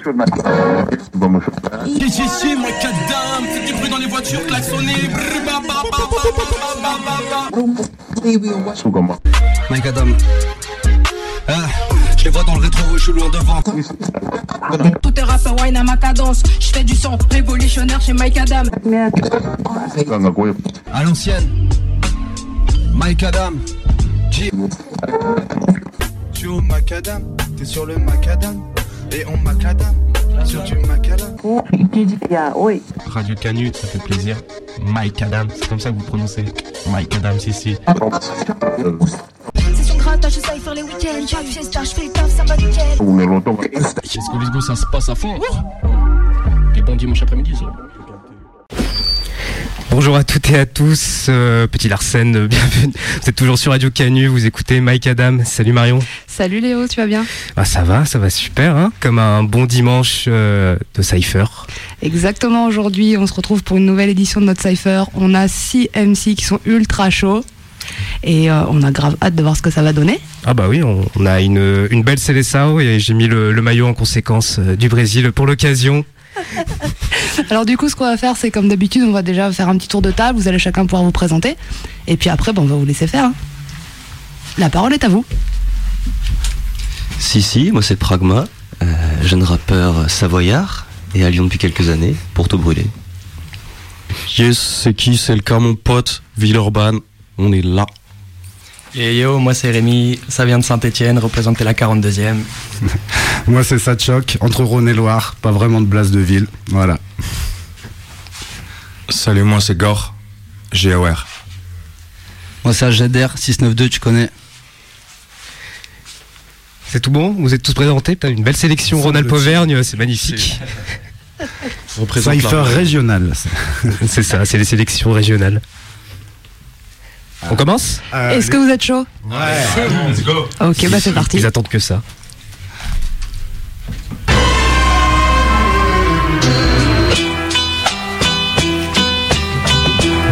Si, si, si, moi, cadam, c'est du bruit dans les voitures, klaxonner. Mike Adam. Ah, je les vois dans le rétro, je suis loin devant. Tout est rap, wine à ma cadence. Je fais du son révolutionnaire chez Mike Adam. À l'ancienne. Mike Adam. G. Tu au macadam, t'es sur le macadam et on macadam, sur du macadam. Radio Canut, ça fait plaisir. Mike Adams, c'est comme ça que vous prononcez. Mike Adams ici. C'est son grattage, je sais faire les week-ends. Chaque fiesta, je fais le taf, ça va nickel. Qu'est-ce que les gars, ça se passe à fond Et bon dimanche après-midi, ça. Bonjour à toutes et à tous, euh, petit Larsen, euh, bienvenue. Vous êtes toujours sur Radio Canu, vous écoutez Mike Adam. Salut Marion. Salut Léo, tu vas bien? Ah ça va, ça va super, hein comme un bon dimanche euh, de Cypher. Exactement, aujourd'hui on se retrouve pour une nouvelle édition de notre Cypher. On a 6 MC qui sont ultra chauds et euh, on a grave hâte de voir ce que ça va donner. Ah bah oui, on, on a une, une belle Seleção et j'ai mis le, le maillot en conséquence euh, du Brésil pour l'occasion. Alors du coup ce qu'on va faire c'est comme d'habitude on va déjà faire un petit tour de table, vous allez chacun pouvoir vous présenter et puis après bon, on va vous laisser faire. hein. La parole est à vous. Si, si, moi c'est Pragma, euh, jeune rappeur savoyard et à Lyon depuis quelques années pour tout brûler. Yes, c'est qui? C'est le cas, mon pote, Villeurbanne. On est là. Et yo, moi c'est Rémi, ça vient de Saint-Etienne, représenter la 42e. Moi, c'est Satchok, entre Rhône et Loire, pas vraiment de place de ville. Voilà. Salut, moi c'est Gore. GOR. Moi c'est Ajader 692, tu connais. C'est tout bon? Vous êtes tous présentés? Putain, Une belle sélection Ronald Auvergne, c'est magnifique. Cypher régional. c'est ça, c'est les sélections régionales. On commence Euh, Est-ce que vous êtes chaud Let's go. Ok bah c'est parti. Ils attendent que ça.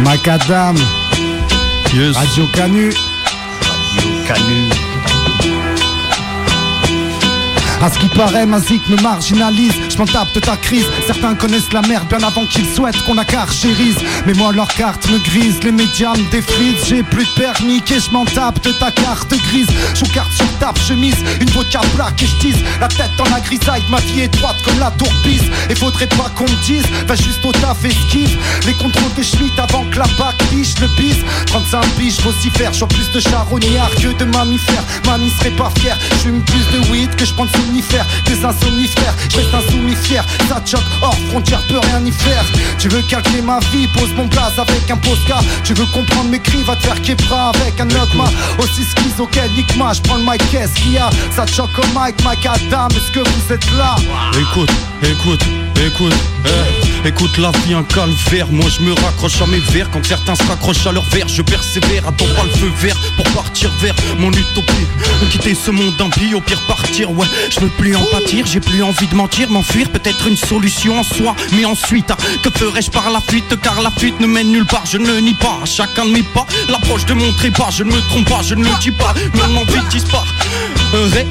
Macadam, Yes. Radio Canu. À ce qui paraît, ma zik me marginalise. Je m'en tape de ta crise. Certains connaissent la merde bien avant qu'ils souhaitent qu'on la carchérise. Mais moi, leur carte me grise. Les médias me défrisent. J'ai plus de permis que je m'en tape de ta carte grise. Je vous carte sur ta chemise. Une vodka black et je la tête dans la grisaille. Ma vie est droite comme la tourbise. Et faudrait pas qu'on me dise. Va juste au taf esquive. Les contrôles de Schmitt avant que la bac biche le bise. 35 biches vocifères. J'en plus de charognards que de mammifères. Mamie serait pas fière. J'fume plus de weed que je prends de somnifères. Des insomnifères. Je reste insoumis fier. Ça choque hors frontière, peut rien y faire. Tu veux calquer ma vie, pose mon place avec un postcard. Tu veux comprendre mes cris, va te faire québra avec un dogma. Aussi schizo qu'Enigma, je prends le mic, qu'est-ce qu'il y a? Ça choque au mic, Mike Adam, est-ce que vous êtes là? Écoute, écoute, écoute, eh, écoute la vie un calvaire. Moi je me raccroche à mes vers quand certains se raccrochent à leur verre. Je persévère, attends pas le feu vert pour partir vers mon utopie. Quitter ce monde impie, au pire partir. Ouais, je veux plus en pâtir, j'ai plus envie de mentir, m'enfuir peut-être une solution en soi. Mais ensuite, ah, que ferais-je par la fuite? Car la fuite ne mène nulle part, je ne nie pas. À chacun de mes pas, l'approche de mon trépas. Je ne me trompe pas, je ne le dis pas, mon envie disparaît.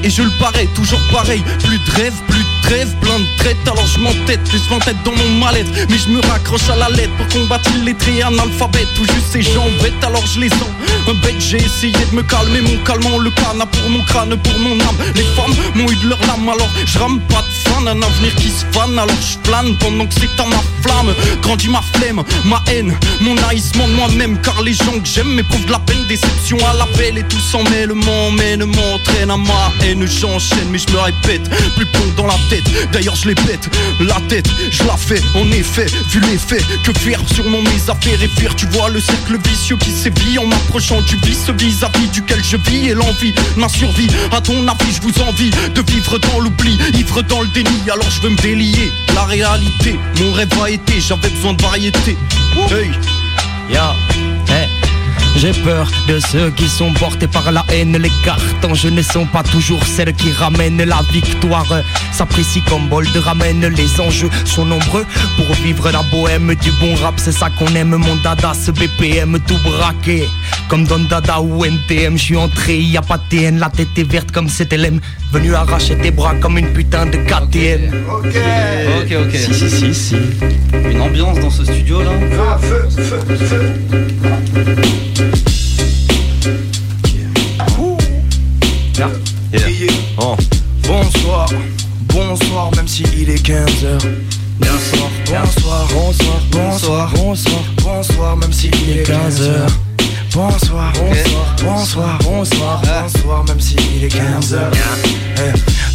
Et je le parais, toujours pareil. Plus de rêve, plus de trêve, plein de traites. Alors je m'entête, plus m'entête dans mon mal-être. Mais je me raccroche à la lettre pour combattre illettré analphabète. Tout juste ces gens bêtes, alors je les sens. Un bête, j'ai essayé de me calmer. Mon calmant, le canard pour mon crâne, pour mon âme. Les femmes m'ont eu de leur lame, alors je rame pas de fan. Un avenir qui se fane, alors je plane pendant que c'est à ma flamme. Grandit ma flemme, ma haine, mon haïssement de moi-même. Car les gens que j'aime m'éprouvent de la peine, déception à l'appel. Et tout s'en mêlement, mène, m'entraîne à ma haine. J'enchaîne, mais je me répète, plus plomb dans la tête. D'ailleurs, je les pète, la tête, je la fais. En effet, vu les faits, que faire sûrement mes affaires et fuir. Tu vois le cercle vicieux qui sévit en m'approchant du vice vis-à-vis duquel je vis. Et l'envie, ma survie, à ton avis, je vous envie de vivre dans l'oubli, ivre dans le déni. Alors je veux me délier la réalité. Mon rêve a été, j'avais besoin de variété. Hey. J'ai peur de ceux qui sont portés par la haine. Les cartons je ne sont pas toujours celles qui ramènent la victoire. S'apprécie comme bol ramen. Les enjeux sont nombreux pour vivre la bohème du bon rap. C'est ça qu'on aime, mon dada, ce BPM tout braqué. Comme Don Dada ou NTM, je suis entré, y a pas TN, la tête est verte comme CTLM. Venu arracher tes bras comme une putain de KTM. Ok, ok, ok. Si, si, si, si. Une ambiance dans ce studio là. Feu, feu, feu, feu. Oh. Bonsoir, bonsoir, même si il est 15h. Bonsoir, bonsoir, bonsoir, bonsoir, bonsoir, bonsoir, même si il est 15h. Bonsoir, bonsoir, bonsoir, bonsoir, bonsoir, même si il est 15h.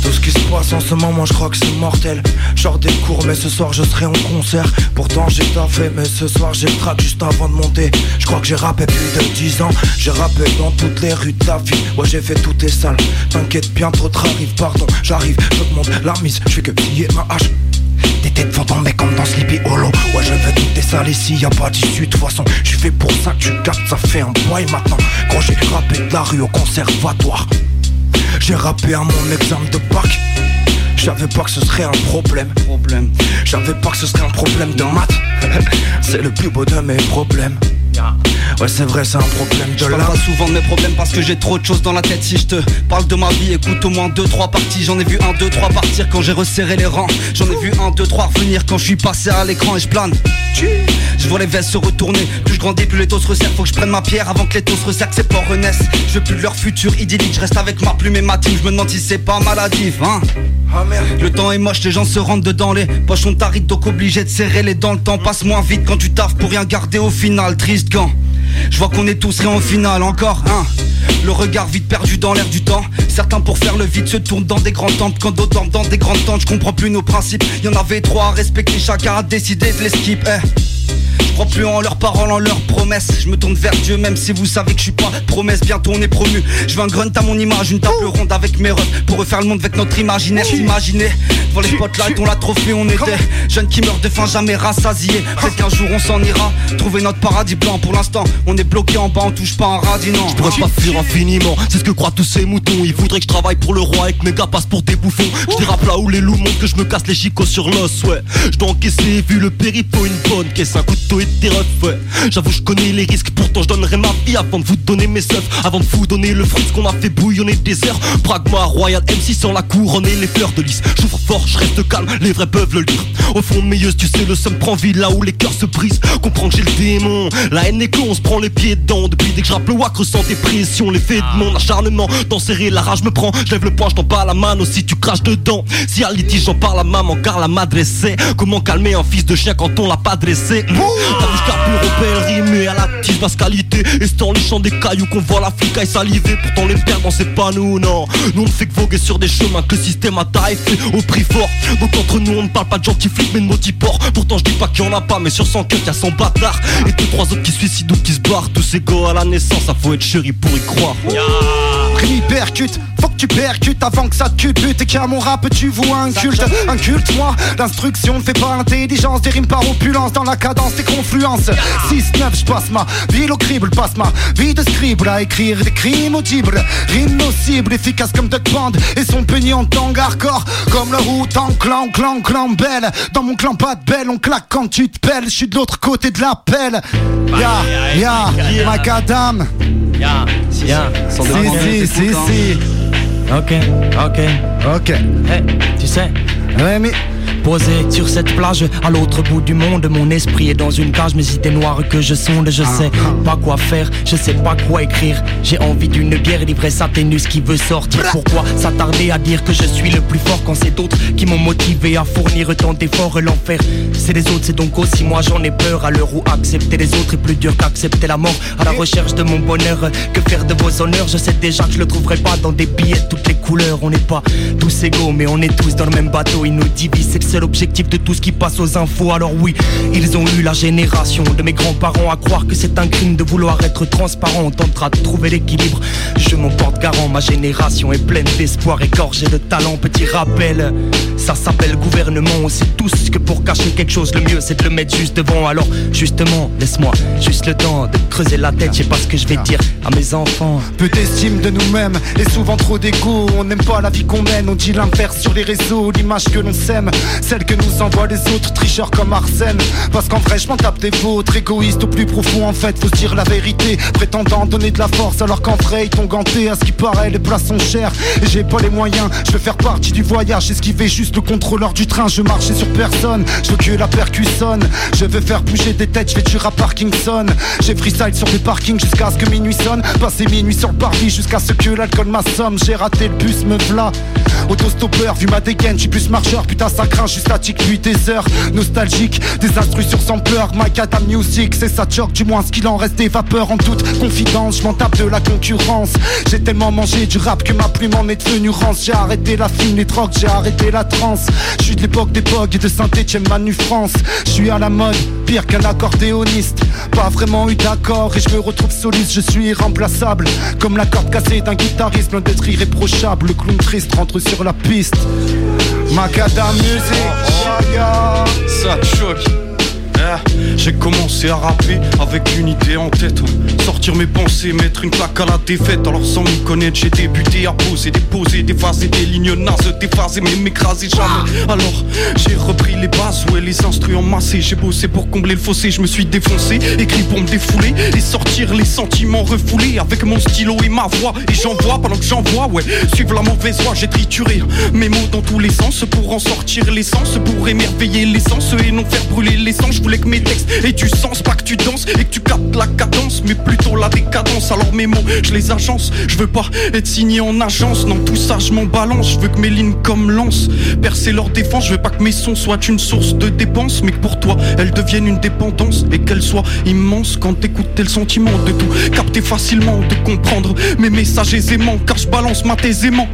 tout ce qui se passe en ce moment, je crois que c'est mortel. Genre des cours, mais ce soir je serai en concert. Pourtant j'ai fait, mais ce soir j'ai le track juste avant de monter. Je crois que j'ai rappé plus de 10 ans. J'ai rappé dans toutes les rues de la ville. Ouais, j'ai fait toutes les salles. T'inquiète, bientôt t'arrives, pardon, j'arrive, j'augmente la mise. Je fais que plier ma hache. Des têtes vont tomber comme dans Sleepy Hollow. Ouais je veux tes salles ici, y a pas d'issue De façon, je fait pour ça, tu captes, ça fait un bois Et maintenant, quand j'ai rappé de la rue au conservatoire J'ai rappé à mon examen de bac J'avais pas que ce serait un Problème. J'avais pas que ce serait un problème de maths. C'est le plus beau de mes problèmes Ouais c'est vrai c'est un problème de Je parle là pas souvent de mes problèmes parce que j'ai trop de choses dans la tête. Si je te parle de ma vie écoute au moins 2-3 parties. J'en ai vu 1, 2, 3 partir quand j'ai resserré les rangs. J'en ai vu 1, 2, 3 revenir quand je suis passé à l'écran et je plane. Je vois les vestes se retourner. Plus je grandis plus les taux se resserrent. Faut que je prenne ma pierre avant que les taux se resserrent que ces porcs renaissent. Je veux plus de leur futur idyllique. Je reste avec ma plume et ma team. Je me demande si c'est pas maladif hein. Ah le temps est moche, les gens se rentrent dedans. Les poches ont tarides donc obligé de serrer les dents. Le temps passe moins vite quand tu taffes pour rien garder au final. Triste je vois qu'on est tous rien au final encore hein. Le regard vite perdu dans l'air du temps. Certains pour faire le vide se tournent dans des grands temples Quand d'autres dorment dans des grandes tentes Je comprends plus nos principes. Y en avait trois à respecter Chacun a décidé de les skip eh. Je crois plus en leurs paroles, en leurs promesses. Je me tourne vers Dieu même si vous savez que je suis pas promesse. Bientôt on est promu. Je veux un grunt à mon image Une table ronde avec mes refs Pour refaire le monde avec notre imaginaire. S'imaginer Devant les spotlights on l'a trop fait On était jeunes qui meurent de faim jamais rassasiés. Peut-être qu'un jour on s'en ira. Trouver notre paradis blanc. Pour l'instant on est bloqué en bas On touche pas un radis non. Je pourrais pas fuir infiniment, c'est ce que croient tous ces moutons. Ils voudraient que je travaille pour le roi et que mes gars passent pour des bouffons. Je dérape là où les loups montrent que je me casse les chicots sur l'os, ouais. Je dois encaisser, vu le périple, une bonne caisse, un J'avoue, je connais les risques, pourtant je donnerai ma vie avant de vous donner mes seufs. Avant de vous donner le fruit, ce qu'on a fait bouillonner des heures. Pragma, Royal MC sans la couronne et les fleurs de lys. J'ouvre fort, je reste calme, les vrais peuvent le lire. Au fond yeux, tu sais, le seum prend vie là où les cœurs se brisent. Comprends que j'ai le démon, la haine est con, on se prend les pieds dedans. Depuis dès que je le wack, ressens des pressions, l'effet de mon acharnement. D'en serrer, la rage me prend. Je lève le poing, je t'en bats la mano si tu craches dedans. Si à j'en parle à maman car la m'adressait. Comment calmer un fils de chien quand on l'a pas dressé vu, je carbure au père rimé à la tige basse qualité. Et c'est dans les champs des cailloux qu'on voit la flicaille saliver. Pourtant, les perdants, c'est pas nous, non. Nous, on ne fait que voguer sur des chemins que le système a taillé au prix fort. Donc, entre nous, on ne parle pas de gentils flics, mais de multiports. Pourtant, je dis pas qu'il y en a pas, mais sur 100 qu'il y a 100 bâtards. Et deux, trois autres qui suicident ou qui se barrent. Tous égaux à la naissance, ça faut être chéri pour y croire. Rémi percute, faut que tu percutes avant que ça te bute Et qu'à mon rap tu vois un culte, un culte moi L'instruction ne fait pas l'intelligence, des rimes par opulence Dans la cadence des confluences. 6-9 je passe ma ville au crible, passe ma vie de scribe. À écrire des crimes audibles, rimes nocibles Efficaces comme Duck Band. Et son peignant en tank hardcore Comme la route en clan, clan, clan belle. Dans mon clan pas de belle, on claque quand tu te pelles. Je suis de l'autre côté de la pelle. Ya, ya, macadam. Ya, ya, Si, si, si, si Ok, ok, ok. Hey, tu sais, Rémi, Posé sur cette plage, à l'autre bout du monde, mon esprit est dans une cage, mes idées noires que je sonde, je sais pas quoi faire, je sais pas quoi écrire. J'ai envie d'une bière, l'ivresse atténus qui veut sortir. Pourquoi s'attarder à dire que je suis le plus fort quand c'est d'autres qui m'ont motivé à fournir tant d'efforts L'enfer, c'est les autres, c'est donc aussi moi j'en ai peur. À l'heure où accepter les autres est plus dur qu'accepter la mort. À la recherche de mon bonheur, que faire de vos honneurs? Je sais déjà que je le trouverai pas dans des billets de toutes les couleurs. On n'est pas tous égaux, mais on est tous dans le même bateau. Ils nous divisent, c'est le seul objectif de tout ce qui passe aux infos. Alors oui, ils ont eu la génération de mes grands-parents à croire que c'est un crime de vouloir être transparent. On tentera de trouver l'équilibre. Je m'en porte garant, ma génération est pleine d'espoir, égorgée de talent. Petit rappel, ça s'appelle gouvernement on sait tous que pour cacher quelque chose, le mieux c'est de le mettre juste devant. Alors, justement, laisse-moi juste le temps de creuser la tête, je sais pas ce que je vais dire à mes enfants. Peu d'estime de nous-mêmes et souvent trop d'égo. On n'aime pas la vie qu'on mène, on dit l'inverse sur les réseaux. L'image que l'on sème, celle que nous envoient les autres, tricheurs comme Arsène. Parce qu'en vrai, je m'en tape des vôtres, égoïste au plus profond en fait, faut se dire la vérité. Prétendant donner de la force alors qu'en vrai, ils t'ont ganté. À ce qui paraît, les places sont chères et j'ai pas les moyens. Je veux faire partie du voyage, esquiver juste le contrôleur du train. Je marchais sur personne, je veux que la percussion. Je veux faire bouger des têtes, je fais du rap Parkinson. J'ai freestyle sur des parkings jusqu'à ce que minuit sonne. Passer minuit sur le parvis jusqu'à ce que l'alcool m'assomme. J'ai raté le bus, me v'là. Autostoppeur, vu ma dégaine, j'suis plus marcheur. Putain, ça craint, j'suis statique, nuit des heures. Nostalgique, des sur sampler. My Adam Music, c'est ça choc, du moins ce qu'il en reste des vapeurs en toute confidence. Je m'en tape de la concurrence. J'ai tellement mangé du rap que ma plume en est devenue rance. J'ai arrêté la film, les drogues, j'ai arrêté la Je suis de l'époque des et de Saint-Etienne, Manu France. Je suis à la mode, pire qu'un accordéoniste. Pas vraiment eu d'accord et je me retrouve soliste, je suis irremplaçable. Comme la corde cassée d'un guitariste, loin d'être irréprochable. Le clown triste rentre sur la piste. Macadam Music, Ça choque. Eh, J'ai commencé à rapper avec une idée en tête. Sortir mes pensées, mettre une claque à la défaite. Alors sans m'y connaître j'ai débuté à poser, déposer, déphaser des lignes nazes Déphaser mais m'écraser jamais. Alors j'ai repris les bases, ouais les instruments massés. J'ai bossé pour combler le fossé, je me suis défoncé. Écrit pour me défouler et sortir les sentiments refoulés. Avec mon stylo et ma voix Et j'envoie pendant que j'envoie, ouais. Suivre la mauvaise voie, j'ai trituré mes mots dans tous les sens. Pour en sortir l'essence, pour émerveiller l'essence Et non faire brûler l'essence, voulais que mes textes du sens Pas que tu danses et que tu captes la cadence Mais plutôt la décadence, alors mes mots, je les agence. Je veux pas être signé en agence, non tout ça je m'en balance. Je veux que mes lignes comme lance. Percer leur défense Je veux pas que mes sons soient une source de dépenses Mais que pour toi, elles deviennent une dépendance Et qu'elles soient immenses quand t'écoutes le sentiment De tout. Capter facilement, de comprendre mes messages aisément Car je balance ma aisément.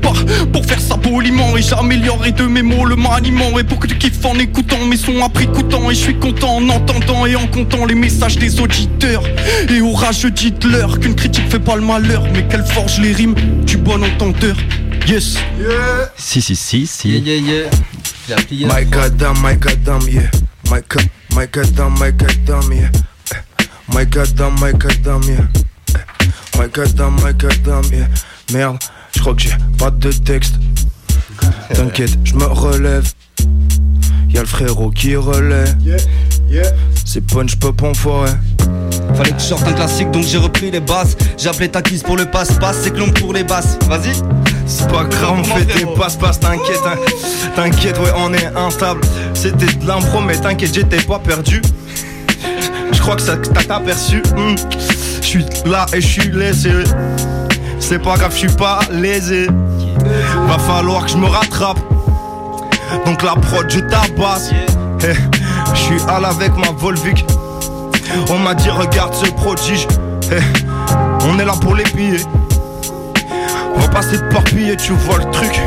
Pas pour faire ça poliment Et j'améliorerai de mes mots le maniement. Et pour que tu kiffes en écoutant mes sons après coûtant Et je suis content en entendant et en comptant les messages des auditeurs Et orage dites-leur qu'une critique fait pas le malheur Mais qu'elle forge les rimes du bon entendeur Yes Si, si, si, si. Yeah, yeah, yeah. Appelé My goddamn, my goddamn, yeah. My, go- my goddamn, my goddamn, yeah. My goddamn, my goddamn, yeah. My goddamn, my goddamn, yeah. Merde, je crois que j'ai pas de texte. T'inquiète, je me relève. Y'a le frérot qui relaie. C'est punch pop en forêt. Fallait que je sorte un classique donc j'ai repris les basses J'ai appelé Takis pour le passe-passe, c'est Clombe pour les basses Vas-y C'est pas grave, on fait des passe-passe, t'inquiète, hein. t'inquiète, ouais, on est instable. C'était de l'impro, mais t'inquiète, j'étais pas perdu. Je crois que ça que t'as aperçu. Je suis là et je suis laissé. C'est pas grave, je suis pas lésé. Va falloir que je me rattrape. Donc la prod, je tabasse. Je suis avec ma Volvic. On m'a dit, regarde ce prodige. Eh, On est là pour les piller. On va pas s'éparpiller, tu vois le truc.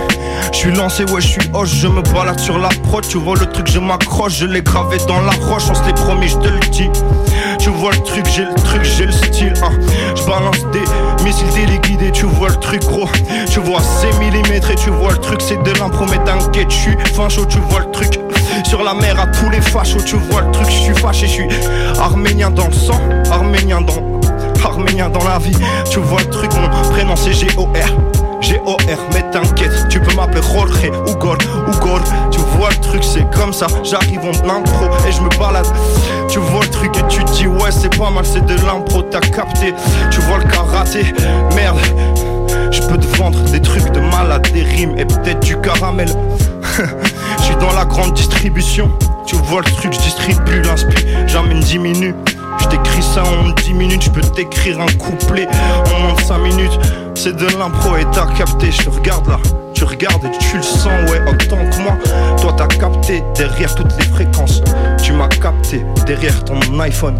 Je suis lancé, ouais, je suis hoche, je me balade sur la prod, tu vois le truc, je m'accroche, je l'ai gravé dans la roche, on se l'est promis, je te le dis. Tu vois le truc, j'ai le truc, j'ai le style, hein. Je balance des missiles téléguidés, tu vois le truc, gros. Tu vois, c'est millimètres et tu vois le truc, c'est de l'impro, mais t'inquiète, je suis fin chaud, tu vois le truc. Sur la mer à tous les fachos, tu vois le truc, je suis fâché, je suis arménien dans le sang, arménien dans arménien dans la vie. Tu vois le truc, mon prénom c'est G-O-R. G-O-R, mais t'inquiète, tu peux m'appeler Jorge ou Gor ou Gor. Tu vois le truc, c'est comme ça. J'arrive en impro et je me balade. Tu vois le truc et tu te dis, ouais, c'est pas mal, c'est de l'impro, t'as capté. Tu vois le karaté, merde. Je peux te vendre des trucs de malade, des rimes et peut-être du caramel. Je suis dans la grande distribution. Tu vois le truc, je distribue l'inspi, j'amène 10 minutes. Je t'écris ça en 10 minutes, je peux t'écrire un couplet en moins de 5 minutes. C'est de l'impro et t'as capté, je te regarde là. Tu regardes et tu le sens, ouais, autant que moi. Toi t'as capté derrière toutes les fréquences. Tu m'as capté derrière ton iPhone.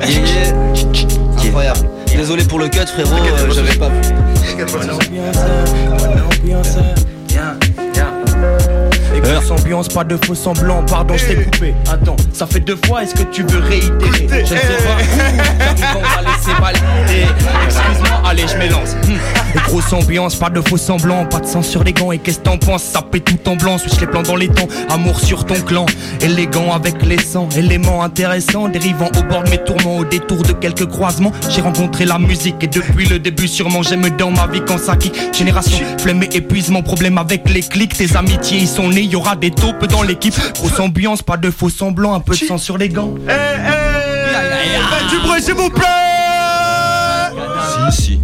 Yeah, yeah. Incroyable. Désolé pour le cut frérot, euh, j'avais pas vu. Euh, ambiance, pas de faux semblants. Pardon, je t'ai coupé. Attends, ça fait deux fois, est-ce que tu veux réitérer? Je ne sais pas on va laisser valider. Excuse-moi, allez, je m'élance. Hmm. Grosse ambiance, pas de faux semblants. Pas de sang sur les gants. Et qu'est-ce que t'en penses? Ça pète tout en blanc. Switch les plans dans les temps. Amour sur ton clan. Élégant avec les sangs. Éléments intéressants. Dérivant au bord de mes tourments. Au détour de quelques croisements. J'ai rencontré la musique. Et depuis le début, sûrement, j'aime dans ma vie quand ça kick. Génération, flemme et épuisement. Problème avec les clics. Tes amitiés, ils sont nés. Y aura des taupes dans l'équipe. Grosse ambiance, pas de faux semblants. Un peu de sang sur les gants. Eh, eh, faites du bruit, s'il vous plaît Si, si.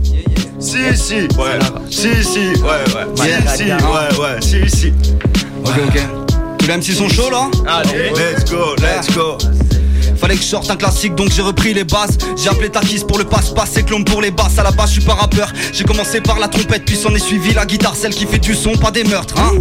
Si, si, ouais. Si, si, ouais, ouais. Si, si, ouais, ouais. Si, si. Ok, ok. Tous les MC sont chauds là? Allez, let's go, let's go. Fallait que je sorte un classique donc j'ai repris les bases J'ai appelé Takis pour le passe-passe et Clone pour les basses À la base je suis pas rappeur J'ai commencé par la trompette puis s'en est suivi la guitare Celle qui fait du son pas des meurtres hein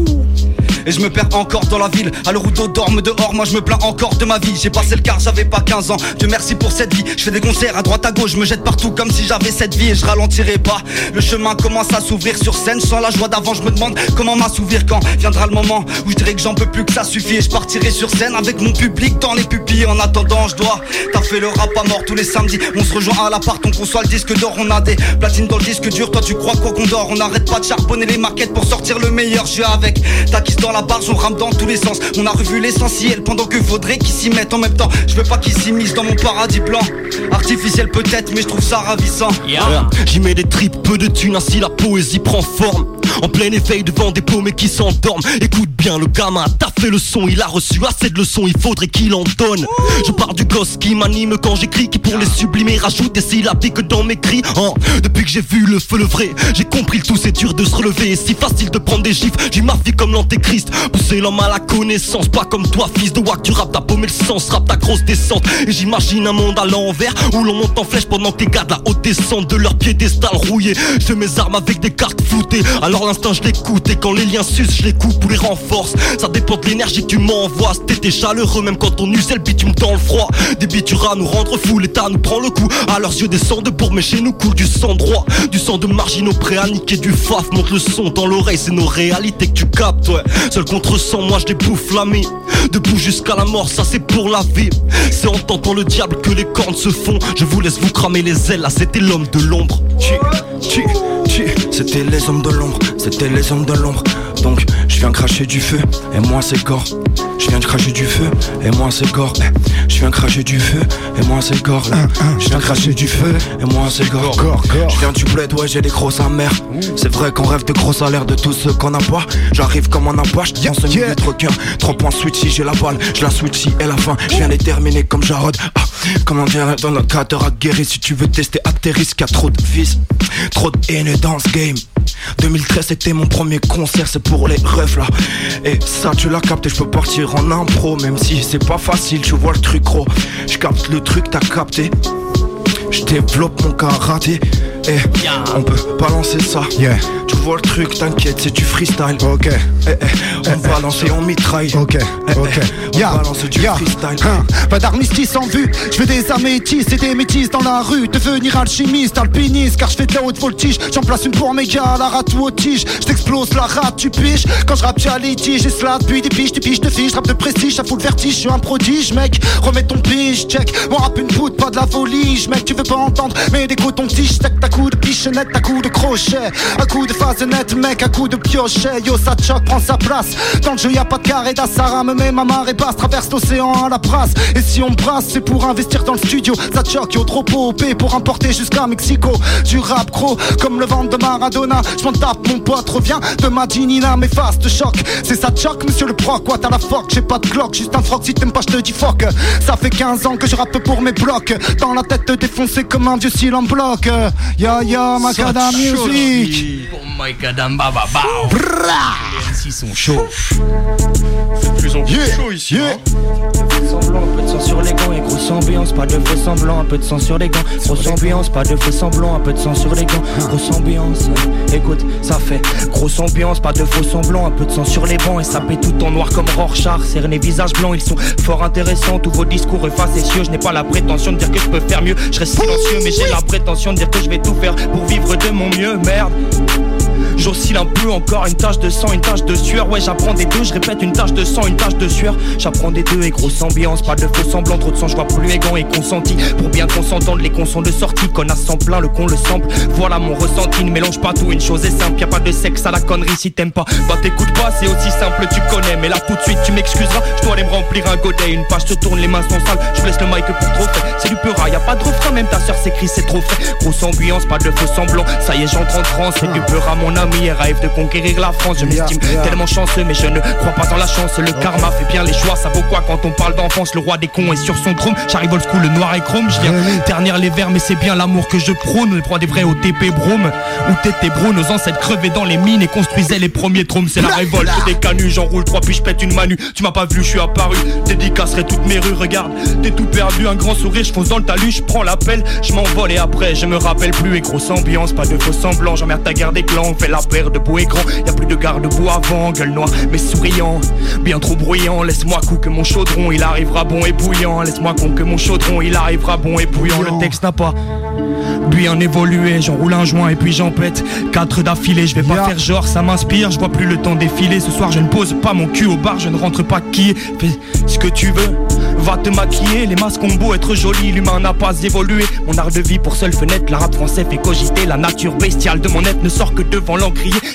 et je me perds encore dans la ville. Où d'autres dorment dehors Moi je me plains encore de ma vie. J'ai passé le quart j'avais pas 15 ans. Dieu merci pour cette vie. Je fais des concerts à droite à gauche Je me jette partout comme si j'avais cette vie Et je ralentirai pas. Le chemin commence à s'ouvrir sur scène. Sans la joie d'avant je me demande comment m'assouvir. Quand viendra le moment où je dirais que j'en peux plus que ça suffit Et je partirai sur scène avec mon public dans les pupilles. En attendant je dois T'as fait le rap à mort tous les samedis. On se rejoint à l'appart On conçoit le disque d'or On a des platines dans le disque dur. Toi tu crois quoi qu'on dort? On n'arrête pas de charbonner les maquettes Pour sortir le meilleur. Je suis avec Takis dans la barge On rame dans tous les sens. On a revu l'essentiel Pendant que faudrait qu'ils s'y mettent en même temps. Je veux pas qu'ils s'immiscent dans mon paradis blanc. Artificiel peut-être mais je trouve ça ravissant. J'y mets des tripes, peu de thunes, ainsi la poésie prend forme. En plein éveil devant des paumés qui s'endorment. Écoute bien, le gamin a taffé le son, il a reçu assez de leçons, il faudrait qu'il en donne. Je pars du gosse qui m'anime quand j'écris, qui pour les sublimer rajoute des syllabes que dans mes cris. Hein, depuis que j'ai vu le feu le vrai, j'ai compris le tout, c'est dur de se relever. Et si facile de prendre des gifs, j'ai ma vie comme l'antéchrist. Pousser l'homme à la connaissance, pas comme toi, fils de wack, tu rap ta paumé le sens, rap ta grosse descente. Et j'imagine un monde à l'envers où l'on monte en flèche pendant que les gars la haute descente de leur piédestal rouillé. Je mes armes avec des cartes floutées. Alors l'instinct je l'écoute et quand les liens s'usent je les coupe ou les renforce. Ça dépend de l'énergie que tu m'envoies. C'était chaleureux même quand on usait le bitume dans le froid. Des nous rendre fous, l'état nous prend le coup. À leurs yeux des sangs de chez nous coule du sang droit. Du sang de marginaux prêts à niquer du faf. Monte le son dans l'oreille, c'est nos réalités que tu captes. Ouais. Seul contre sang, moi je débouffe l'ami. Debout jusqu'à la mort, ça c'est pour la vie. C'est en tentant le diable que les cornes se font. Je vous laisse vous cramer les ailes, là c'était l'homme de l'ombre. C'était les hommes de l'ombre, c'était les hommes de l'ombre. Donc je viens cracher du feu, et moi c'est gore. Je viens de cracher du feu, et moi c'est gore. Eh, Je viens cracher du feu, et moi c'est gore. Je viens cracher du feu, et moi c'est gore. Je viens du bled, ouais j'ai des grosses amers. C'est vrai qu'on rêve de gros salaires de tous ceux qu'on n'a pas. J'arrive comme un apache, dans ce milieu de requin. Trois points switchy, j'ai la balle, je la switchy et la fin. Je viens les terminer comme Jarod. Ah, comment dire dans notre cadre aguerri si tu veux tester à tes risques, y a trop de vis, trop de haine dans ce game. 2013 c'était mon premier concert, c'est pour les refs là. Et ça tu l'as capté, je peux partir en impro, même si c'est pas facile, tu vois le truc gros. Je capte le truc, t'as capté. Je développe mon karaté et on peut balancer ça. Tu vois le truc, t'inquiète, c'est du freestyle. Ok. Eh, eh, on balance et on mitraille. Ok. ok. On balance du freestyle. Hein, pas d'armistice en vue, je veux des améthystes et des métis dans la rue. Devenir alchimiste, alpiniste, car je fais de la haute voltige. J'en place une pour mes gars, la rate ou au tige. Je t'explose la rate, tu piges. Quand je rappe, litige. J'ai cela depuis des piges, des piges de fiches. Rap de prestige, ça fout le vertige. Je suis un prodige, mec. Remets ton pige, check. Mon rap une poudre, pas de la volige, mec. Tu veux pas entendre, mais des ton tige. Stack ta coup de pichonnette, ta coup de crochet. Un coup de phase net, mec. Un coup de piochet. Yo, ça choque, prend sa place. Dans le jeu, y a pas de carré d'Assara, me met ma marée basse. Traverse l'océan à la brasse. Et si on brasse, c'est pour investir dans le studio. Ça choque, yo, trop OP pour importer jusqu'à Mexico. Du rap gros, comme le ventre de Maradona. Je m'en tape, mon pote revient de Madinina. Mais fast choc, c'est ça choc, monsieur le proc. Quoi, t'as la fuck, j'ai pas de clock. Juste un froc, si t'aimes pas, je te dis fuck. Ça fait 15 ans que je rappe pour mes blocs. Dans la tête défoncé comme un vieux en bloc. Ya ya, Macadam Music. Pour Macadam Baba Bao. MC sont chauds. C'est plus en plus chaud ici. hein. Semblant, un peu de sang sur les gants et grosse ambiance, pas de faux semblants, un peu de sang sur les gants, grosse ambiance, pas de faux semblants, un peu de sang sur les gants, grosse ambiance, ouais. écoute, ça fait grosse ambiance, pas de faux semblants, un peu de sang sur les bancs et ça paie tout en noir comme Rorschach, cerné visage blanc, ils sont fort intéressants, tous vos discours facétieux, je n'ai pas la prétention de dire que je peux faire mieux, je reste silencieux mais j'ai la prétention de dire que je vais tout faire pour vivre de mon mieux, merde. J'oscille un peu encore, une tache de sang, une tache de sueur. Ouais, j'apprends des deux, je répète une tache de sang, une tache de sueur. J'apprends des deux et grosse ambiance, pas de faux semblants, trop de sang, je vois élégant et consenti. Pour bien qu'on s'entende, les cons sont de sortie, a sans plein, le con le sample. Voilà mon ressenti, ne mélange pas tout, une chose est simple, y a pas de sexe à la connerie si t'aimes pas. Bah t'écoutes pas, c'est aussi simple, tu connais. Mais là tout de suite, tu m'excuseras, je dois aller me remplir un godet, une page te tourne, les mains sont sales. Je laisse le mic pour trophée, c'est du peura, y a pas de refrain, même ta soeur s'écrit, c'est trop fait. Grosse ambiance, pas de faux semblants, ça y est, j'entre en transe. C'est du peura, mon ami, et rêve de conquérir la France. Je m'estime tellement chanceux, mais je ne crois pas dans la chance. Le karma fait bien les choix, ça vaut quoi quand on parle d'enfance? Le roi des cons est sur son trône, j'arrive old school, le noir et chrome. Je viens ternir les verts, mais c'est bien l'amour que je prône. Le droit des vrais au TP Brome, où t'étais bro, nos ancêtres crevaient dans les mines et construisaient les premiers trônes. C'est la révolte des canuts, j'enroule trois puis je pète une manu. Tu m'as pas vu, je suis apparu, dédicacerai toutes mes rues, regarde, t'es tout perdu, un grand sourire, je fonce dans le talus, je prends l'appel, je m'envole et après je me rappelle plus. Et grosse ambiance, pas de faux semblants, j'emmerde ta garde des clans, on fait la paire de beau et grand, y a plus de garde-boue avant, gueule noire mais souriant, bien trop bruyant, laisse-moi coup que mon chaudron. Il arrivera bon et bouillant, laisse-moi con que mon chaudron il arrivera bon et bouillant, le texte n'a pas bien évolué, j'enroule un joint et puis j'en pète Quatre d'affilée, je vais pas faire genre, ça m'inspire, je vois plus le temps défiler. Ce soir je ne pose pas mon cul au bar, je ne rentre pas qui Fais ce que tu veux, va te maquiller. Les masques ont beau être jolis, l'humain n'a pas évolué. Mon art de vie pour seule fenêtre, la rap français fait cogiter La nature bestiale de mon être. Ne sort que devant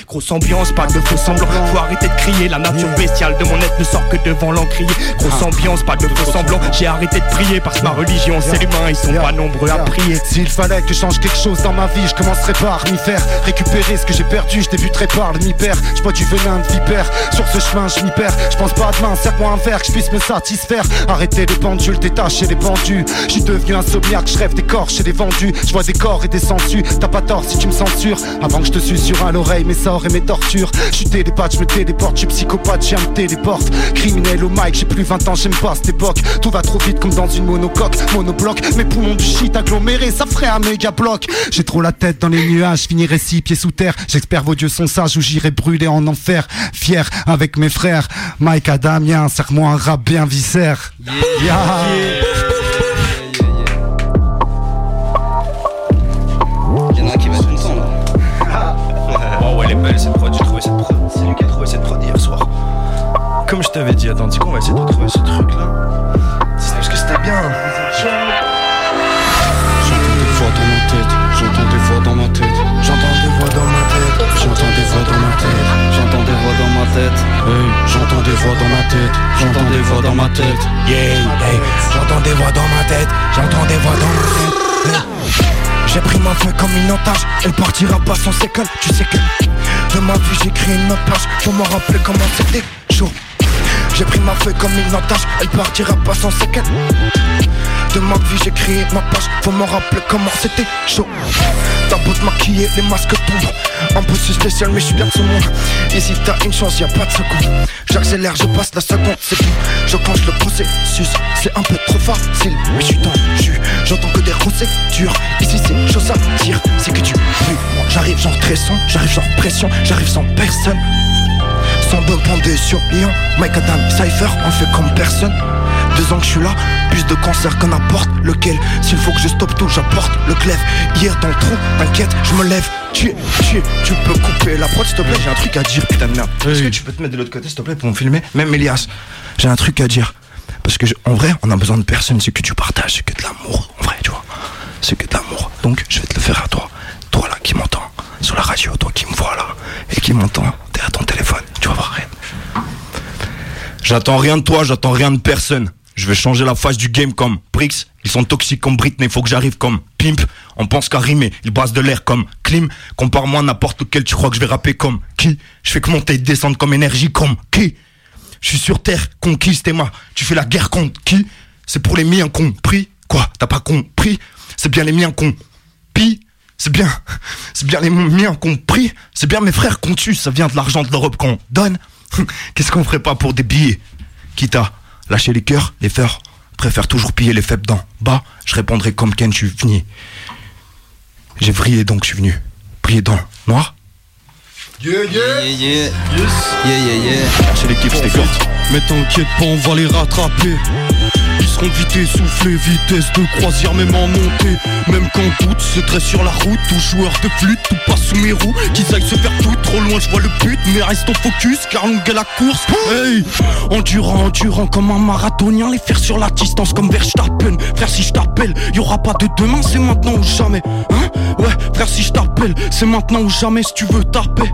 Grosse ambiance, pas de faux semblants, faut arrêter de crier. La nature bestiale de mon être ne sort que devant l'encrier. Grosse ambiance, pas de faux semblants, j'ai arrêté de prier Parce que ma religion c'est l'humain, ils sont pas nombreux à prier. S'il fallait que je change quelque chose dans ma vie, je commencerai par m'y faire. Récupérer ce que j'ai perdu, je débuterai par le mi-père, je bois du venin de vipère, sur ce chemin je m'y perds, je pense pas à demain, serre-moi un verre, que je puisse me satisfaire, arrêter les pendules, détacher les pendus, je suis devenu insomniaque, je rêve des corps chez les vendus, je vois des corps et des sangsues, t'as pas tort si tu me censures, avant que je te susurre à l'oreille mes sorts et mes tortures, je suis télépathe, je me téléporte, je suis psychopathe, j'ai me téléporte, criminel au mic, j'ai plus 20 ans, j'aime pas cette époque, tout va trop vite comme dans une monocoque, monobloc, mes poumons du shit agglomérés, ça ferait un méga bloc, j'ai trop la tête dans les nuages, finirai six pieds sous terre. J'espère vos dieux sont sages ou j'irai brûler en enfer. Fier avec mes frères, Mike Adamien, serre-moi un rap bien viscère. Yeah. T'avais dit, attends, qu'on va essayer de retrouver ce truc là. C'est parce que c'était bien. J'entends des voix dans ma tête, j'entends des voix dans ma tête, j'entends des voix dans ma tête, j'entends des voix dans ma tête, j'entends des voix dans ma tête, j'entends des voix dans ma tête, yeah, hey, j'entends des voix dans ma tête, j'entends des voix dans ma tête. J'ai pris ma feuille comme une entache, elle partira pas sans séquelles, tu sais que de ma vie j'écris une autre page, pour me rappeler comment c'était chaud. J'ai pris ma feuille comme une entache, elle partira pas sans séquelles. De ma vie j'ai créé ma page, faut me rappeler comment c'était chaud. T'as beau te maquiller, les masques tombent. Un peu si spécial, mais je suis bien de ce monde. Ici t'as une chance, y'a pas de seconde. J'accélère, je passe la seconde, c'est tout. Je penche le processus, c'est un peu trop facile. Mais je suis dans le jus, j'entends que des durs Ici c'est chose à dire, c'est que tu pues. J'arrive genre très j'arrive genre pression, j'arrive sans personne. Sans bon de sur Lyon, Mike Adam, Cypher, on fait comme personne. Deux ans que je suis là, plus de cancer qu'un n'importe lequel. S'il faut que je stoppe tout, j'apporte le glaive. Hier dans le trou, t'inquiète, je me lève. Tu, tu, tu peux couper la prod s'il te plaît, j'ai un truc à dire, putain de merde. Est-ce que tu peux te mettre de l'autre côté s'il te plaît pour me filmer? Même Elias, j'ai un truc à dire. Parce que en vrai, on a besoin de personne, c'est que tu partages, c'est que de l'amour, en vrai, tu vois. C'est que de l'amour. Donc je vais te le faire à toi. Toi là qui m'entends sur la radio, toi qui me vois là et qui m'entends derrière ton téléphone, tu vas voir rien. J'attends rien de toi, j'attends rien de personne. Je vais changer la face du game comme Brix. Ils sont toxiques comme Britney, faut que j'arrive comme Pimp. On pense qu'à rimer, ils brassent de l'air comme Klim. Compare-moi n'importe lequel, tu crois que je vais rapper comme qui? Je fais que monter et descendre comme énergie comme qui? Je suis sur terre, conquise t'es ma. Tu fais la guerre contre qui? C'est pour les miens compris. Quoi? T'as pas compris? C'est bien les miens qu'on pille. C'est bien, c'est bien les miens compris. C'est bien mes frères qu'on tue. Ça vient de l'argent de l'Europe qu'on donne. Qu'est-ce qu'on ferait pas pour des billets? Quitte à lâcher les cœurs, les fers, préfère toujours piller les faibles d'en bas. Je répondrai comme Ken, je suis venu. J'ai vrillé donc je suis venu. Prier dans noir. Yeah, yeah, Yeah, yeah. Yes. Yeah, yeah, yeah. L'équipe, c'était. Mais t'inquiète pas, on va les rattraper. Seront vite essoufflés, vitesse de croisière même en montée. Même quand doute se dresse sur la route, tout joueur de flûte, tout passe sous mes roues. Qu'ils aillent se faire tout, trop loin je vois le but, mais reste au focus car longue est la course. Hey, endurant, endurant comme un marathonien, les faire sur la distance comme Verstappen. Frère, si je t'appelle, y aura pas de demain, c'est maintenant ou jamais. Hein? Ouais, frère, si je t'appelle, c'est maintenant ou jamais si tu veux taper.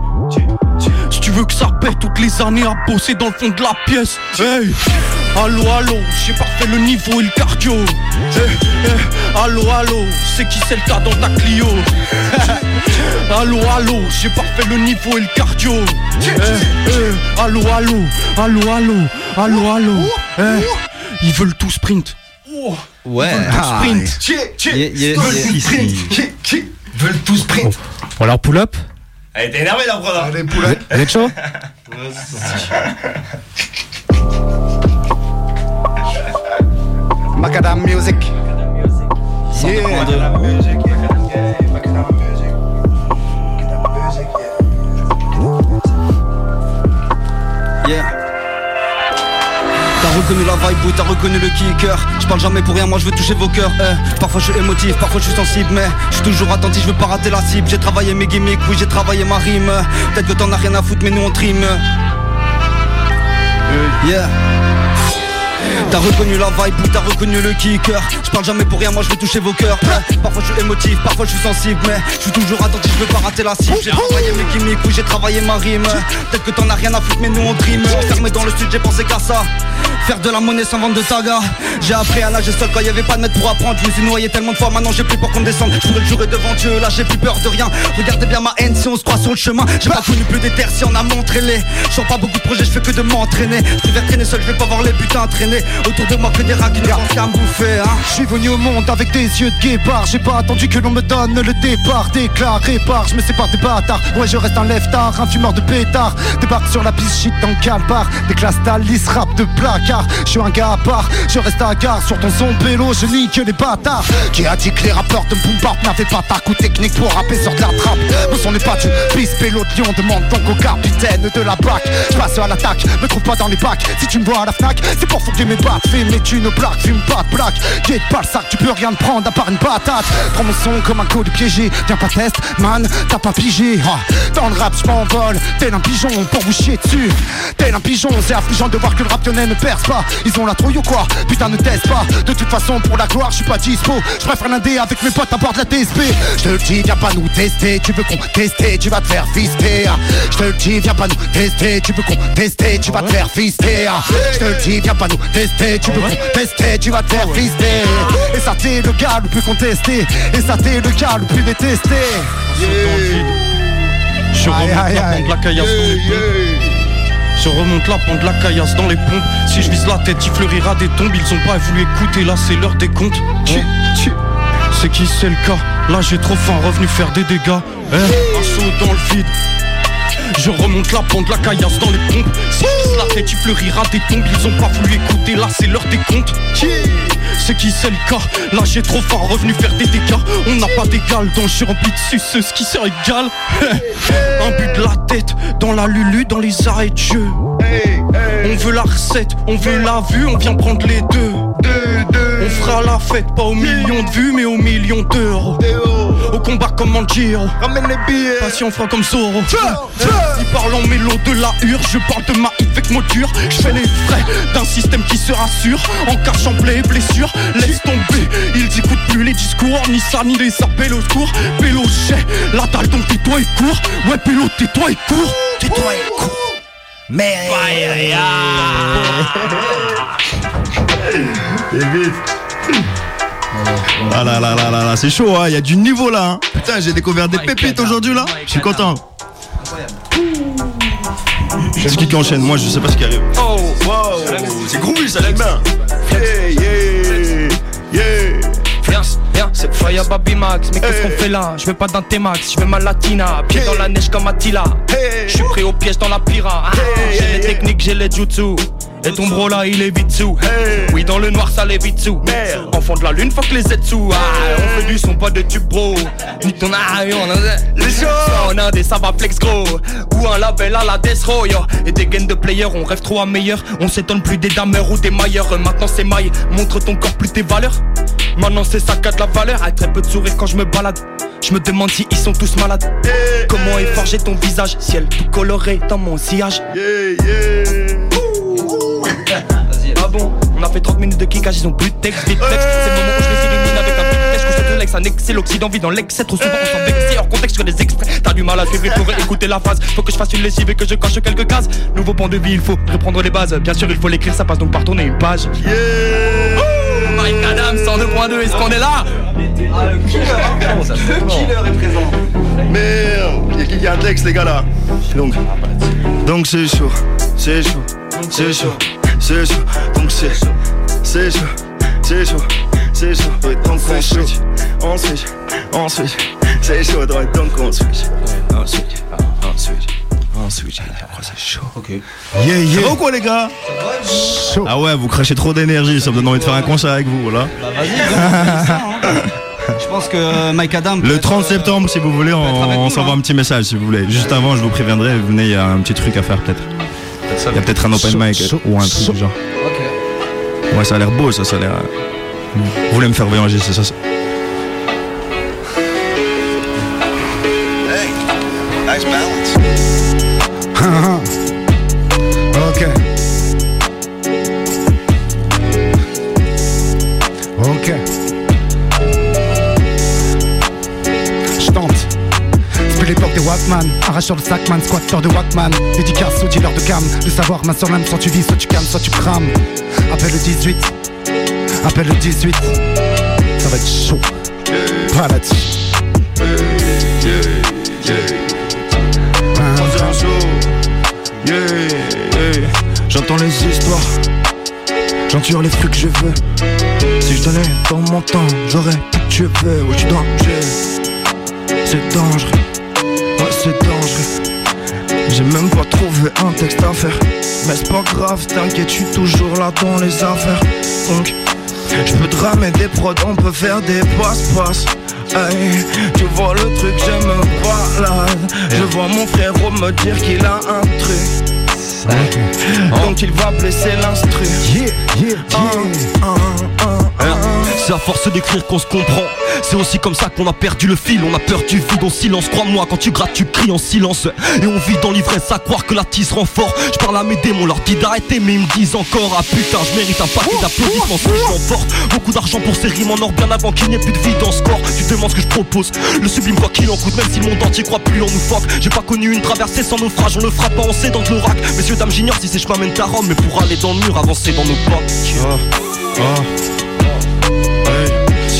Tu veux que ça paie toutes les années à bosser dans le fond de la pièce. Hey, allô, allô, j'ai parfait le niveau et le cardio. Hey, hey, allô, allô, c'est qui c'est le tas dans ta Clio? allô, allô, j'ai parfait le niveau et le cardio. Hey, hey, allô, allô, allô, allô, allô, allô. Hey, ils veulent tout sprint. Ouais. Ils veulent tout sprint. Veulent tout sprint. Alors pull up Elle était énervée la prod. Allez, Vous vous êtes chaud? Macadam Music. Yeah. Yeah. T'as reconnu la vibe, oui, t'as reconnu le kicker. Je parle jamais pour rien, moi je veux toucher vos cœurs. eh. Parfois je suis émotif, parfois je suis sensible, mais je suis toujours attentif, je veux pas rater la cible. J'ai travaillé mes gimmicks, oui, j'ai travaillé ma rime. Peut-être que t'en as rien à foutre, mais nous on trime. Yeah. T'as reconnu la vibe ou t'as reconnu le kicker. Je parle jamais pour rien, moi je veux toucher vos cœurs. Parfois je suis émotif, parfois je suis sensible Mais je suis toujours attentif, je veux pas rater la cible. J'ai travaillé mes gimmicks, oui j'ai travaillé ma rime. Peut-être que t'en as rien à foutre mais nous on trime Enfermé dans le sud j'ai pensé qu'à ça. Faire de la monnaie sans vendre de taga J'ai appris à nager seul quand y avait pas de maître pour apprendre. Je me suis noyé tellement de fois, maintenant j'ai plus peur qu'on descende. Je le jurer devant Dieu, là j'ai plus peur de rien. Regardez bien ma haine si on se croit sur le chemin. J'ai pas connu plus d'éther si on a montré les Je sors pas beaucoup de projets, je fais que de m'entraîner. Je traîner seul, je vais pas voir les putains traîner Autour de moi que des rats qui bouffer hein. Je suis venu au monde avec des yeux de guépard. J'ai pas attendu que l'on me donne le départ. Déclare, répare, je me sépare des bâtards. Ouais je reste un lève-tard, un fumeur de pétard. Débarque sur la piste, shit dans calbar Des classes d'Alice, rap de placard. Je suis un gars à part, je reste à gare. Sur ton son pélo, je nique les bâtards. Qui a dit que les rappeurs de boom bap n'avaient pas ta coup technique pour rapper sur de la trappe? Mon son n'est pas du bis pélo de lion Demande donc au capitaine de la BAC. Je passe à l'attaque, me trouve pas dans les bacs. Si tu me vois à la FNAC, c'est pour foutre mes battes Fais mes thunes plaques, fume pas de plaque. Guette pas le sac, tu peux rien te prendre à part une patate. Prends mon son comme un colis piégé Viens pas test, man, t'as pas pigé Dans le rap, je m'envole Tel un pigeon pour vous chier dessus. Tel un pigeon, c'est affligeant de voir que le rap lyonnais ne perce pas. Ils ont la trouille ou quoi? Putain ne teste pas. De toute façon pour la gloire je suis pas dispo. Je préfère l'indé avec mes potes à bord de la TSP Je te le dis viens pas nous tester Tu veux qu'on tester tu vas te faire fister Je te le dis viens pas nous tester Tu veux qu'on tester tu vas te faire fister Je te le dis viens pas nous tester Tu veux qu'on tester tu vas te faire fister Et ça t'es le gars le plus contesté. Et ça t'es le gars le plus détesté. Je remonte la pente, la caillasse dans les pompes. Je remonte la pente, la caillasse dans les pompes. Si je vise la tête, il fleurira des tombes. Ils ont pas voulu écouter, là c'est l'heure des comptes. Hein C'est qui c'est le cas? Là j'ai trop faim, revenu faire des dégâts. Eh, un saut dans le vide. Je remonte la pente, la caillasse dans les pompes. Si la tête, il fleurira des tombes. Ils ont pas voulu écouter, là c'est l'heure des comptes. C'est qui c'est le cas Là j'ai trop faim, revenu faire des dégâts On n'a pas d'égal, donc je suis rempli de qui se régalent Un but de la tête, dans la lulu, dans les arrêts de jeu On veut la recette, on veut la vue, on vient prendre les deux On fera la fête, pas aux millions de vues, mais aux millions d'euros Au combat comme Manjiro Ramène les billets. Patient fera comme Zoro Ils parlent en mélo de la hure Je parle de ma avec mot dur Je fais les frais d'un système qui se rassure. En cachant blé et blessure Laisse tomber. Ils écoutent plus les discours Ni ça ni les appels au secours. Pélo j'ai la dalle donc tais-toi et cours. Ouais Pélo tais-toi et cours. Tais-toi et cours. Mais. Et vite. Ah là là là là là, c'est chaud, hein, il y a du niveau là. hein. Putain, j'ai découvert des pépites aujourd'hui là. Je suis content. C'est qui qui enchaîne Moi, je sais pas ce qui arrive. Oh, wow, c'est groovy, ça j'aime bien. Yeah, yeah, yeah. C'est Fire Baby Max, mais qu'est-ce qu'on fait là? Je veux pas d'un T-Max, je veux ma latina, pied dans la neige comme Attila. Je suis pris au piège dans la pira. J'ai les techniques, j'ai les jutsu. Et ton bro là, il est vite sous. Oui, dans le noir, ça l'est vite sous. Enfant de la lune, fuck les aides sous. Ah, on fait du son, pas de tube, bro. Ni ton aïe, on a les choses. On a des sabats flex gros. Ou un label à la Death Row, yo. Et des gains de players, on rêve trop à meilleur. On s'étonne plus des dameurs ou des mailleurs. Maintenant, c'est maille. Montre ton corps plus tes valeurs. Maintenant, c'est ça qui a de la valeur. Avec très peu de sourire quand je me balade. Je me demande si ils sont tous malades. Comment est forgé ton visage, ciel tout coloré dans mon sillage. Ah bon, on a fait 30 minutes de kickage, ils ont plus de texte, vite texte. C'est le moment où je les illumine avec un big test. Je l'ex, un excès, l'Occident vit dans l'excès. Trop souvent on s'en vexe, hors contexte sur des extraits. T'as du mal à suivre pour écouter la phrase. Faut que je fasse une lessive et que je coche quelques cases. Nouveau point de vie, il faut reprendre les bases. Bien sûr, il faut l'écrire, ça passe donc par tourner une page. Yeah! Mike Adams 102.2, est-ce qu'on est là? Ah, le killer, le killer est présent. Merde, il y, a un texte, les gars là. Donc, donc c'est chaud, c'est chaud, c'est chaud, c'est chaud. Donc c'est, c'est chaud, c'est chaud, c'est chaud. Ouais, donc on switch, on switch, on switch. C'est chaud, ouais, donc on switch, on switch, on switch. On switch, c'est chaud. Ok. Yeah, yeah. Ça va ou quoi les gars? Ah ouais, vous crachez trop d'énergie, ça me donne envie de faire un concert avec vous, voilà. Bah vas-y, hein. Je pense que Mike Adam. Le 30 septembre, si vous voulez, on, on s'envoie un petit message si vous voulez. Juste avant, je vous préviendrai, venez, il y a un petit truc à faire peut-être. Il y a peut-être un open mic ou un truc du genre. Ok. Ouais, ça a l'air beau, ça, ça a l'air. Vous voulez me faire voyager, c'est ça? Sackman, squatteur de Walkman, dédicace au dealer de cam, de savoir main sur l'âme, soit tu vis, soit tu calmes, soit tu crames. Appelle le 18, appelle le 18, ça va être chaud. Paradis. Yeah, yeah. J'entends les histoires, j'en les fruits que je veux. Si je donnais dans mon temps, j'aurais tout que tu veux. Ouais, tu danger, c'est dangereux, c'est dangereux. J'ai même pas trouvé un texte à faire. Mais c'est pas grave, t'inquiète, je suis toujours là dans les affaires. Donc, je peux te ramener des prods, on peut faire des passe-passe. Hey, tu vois le truc, je me balade. Je vois mon frérot me dire qu'il a un truc. Donc il va blesser l'instru. C'est à force d'écrire qu'on se comprend. C'est aussi comme ça qu'on a perdu le fil. On a peur du vide en silence. Crois-moi, quand tu grattes, tu cries en silence. Et on vit dans l'ivresse à croire que la tisse rend fort. Je parle à mes démons, leur dis d'arrêter, mais ils me disent encore Ah putain, je mérite un paquet d'applaudissements si je m'emporte. Beaucoup d'argent pour ces rimes en or bien avant qu'il n'y ait plus de vie dans ce corps. Tu demandes ce que je propose. Le sublime, quoi qu'il en coûte, même si le monde entier croit plus en nous fuck. J'ai pas connu une traversée sans naufrage. On le frappe pas, on sait dans l'oracle. Messieurs, dames, j'ignore si ces chemins mènent à Rome. Mais pour aller dans le mur, avancer dans nos pas. Hey,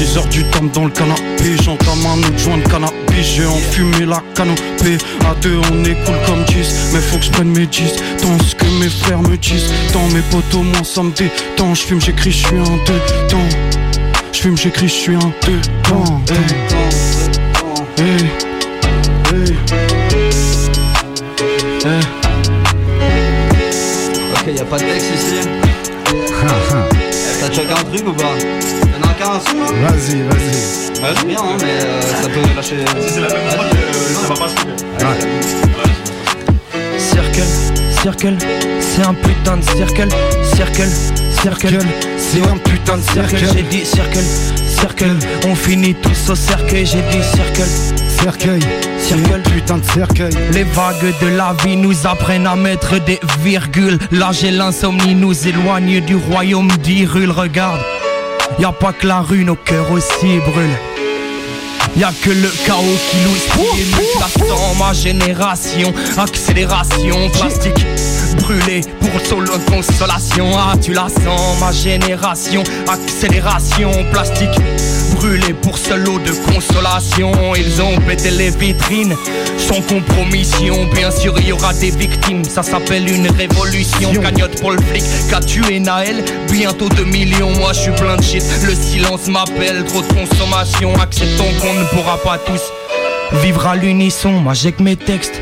6 heures du temps dans le canapé, j'entame un autre joint de cannabis, j'ai enfumé la canopée. À deux, on est cool comme 10, mais faut que je prenne mes 10. Tant ce que mes frères me disent, tant mes potos, moi ça me détend. Je fume, j'écris, je suis un dedans. Je fume, j'écris, je suis un dedans. Hey. Hey. Hey. Hey. Ok, y'a pas de texte ici. T'as checké un truc ou pas? Vas-y, vas-y. Ouais, c'est bien, hein, mais euh, ça peut lâcher. Si c'est la même euh, ça va pas se Circle, circle, c'est un putain de circle, circle, circle, c'est un putain de circle. J'ai dit circle, circle, on finit tous au cercueil. J'ai dit circle, cercueil, circle, putain de cercueil. Les vagues de la vie nous apprennent à mettre des virgules. L'âge et l'insomnie nous éloignent du royaume d'Irul. Regarde, y a pas que la rue, nos cœurs aussi brûlent. Y'a que le chaos qui nous plaçons ma génération Accélération plastique Brûlé pour solo consolation. Ah tu la sens ma génération Accélération plastique Brûlé pour seul lot de consolation. Ils ont pété les vitrines Sans compromission Bien sûr il y aura des victimes. Ça s'appelle une révolution. Cagnotte pour le flic Qu'a tué Naël. Bientôt 2 millions Moi je suis plein de shit. Le silence m'appelle Trop de consommation. Acceptons qu'on ne pourra pas tous Vivre à l'unisson. Moi j'ai que mes textes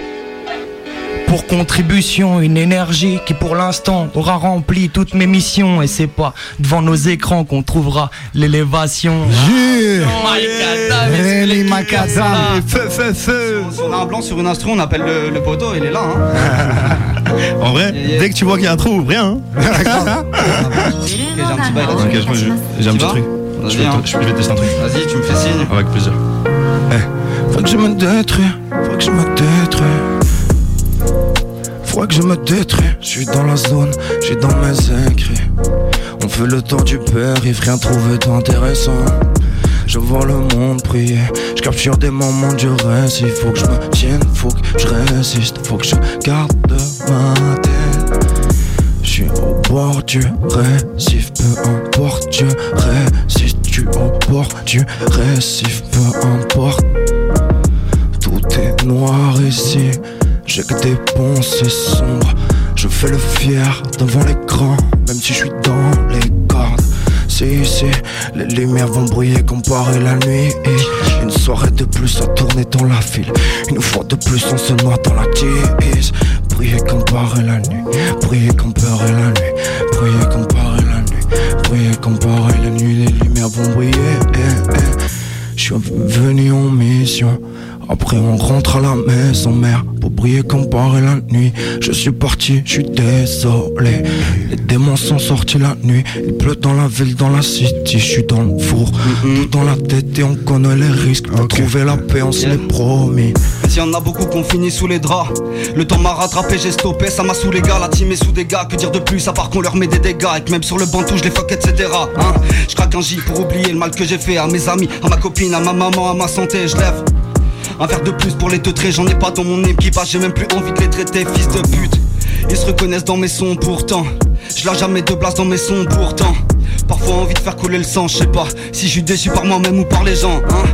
pour contribution une énergie qui pour l'instant aura rempli toutes mes missions et c'est pas devant nos écrans qu'on trouvera l'élévation. Jules Rémi Macadam Feu, feu, feu Si on a un blanc sur une instru, on appelle le, le poteau, il est là. Hein. En vrai, dès que tu vois qu'il y a un trou, rien. hein. J'ai un petit bail là-dessus. Ok, je me- je- j'ai un petit truc. Je vais, hein. te- je vais tester un truc. Vas-y, tu me fais signe. Avec plaisir. Eh, Faut que je me détruis, faut que je me détruis. Faut que je me détruis, je suis dans la zone, suis dans mes écrits. On fait le tour du périph', rien trouvé d'intéressant. Je vois le monde prier, je capture des moments du récit. Faut que je me tienne, faut que je résiste, faut que je garde ma tête. Je suis au bord du récif, peu importe, je résiste. Suis au bord du récif, peu importe. Tout est noir ici, j'ai que des pensées sombres. Je fais le fier devant l'écran, même si je suis dans les cordes. C'est ici, les lumières vont briller comparé la nuit. Et une soirée de plus à tourner dans la file. Une fois de plus, on se noie dans la tease. Briller comparé la nuit, briller comparé la nuit, briller comparé la nuit, briller comparé la nuit. Les lumières vont briller. Je suis venu en mission. Après on rentre à la maison mère Pour briller comparé la nuit Je suis parti, je suis désolé Les démons sont sortis la nuit Il pleut dans la ville, dans la city Je suis dans le four Tout dans la tête et on connaît les risques Pour trouver la paix on se l'est promis Mais y en a beaucoup qu'on finit sous les draps. Le temps m'a rattrapé, j'ai stoppé, ça m'a sous les gars. La team est sous des gars, que dire de plus à part qu'on leur met des dégâts. Et que même sur le banc je les fuck, etc. Hein je craque un J pour oublier le mal que j'ai fait à mes amis, à ma copine, à ma maman, à ma santé. Je lève un verre de plus pour les teutrer, j'en ai pas dans mon équipage, j'ai même plus envie de les traiter, fils de pute. Ils se reconnaissent dans mes sons pourtant. Je lâche jamais de place dans mes sons pourtant. Parfois envie de faire couler le sang, je sais pas si je suis déçu par moi-même ou par les gens, hein.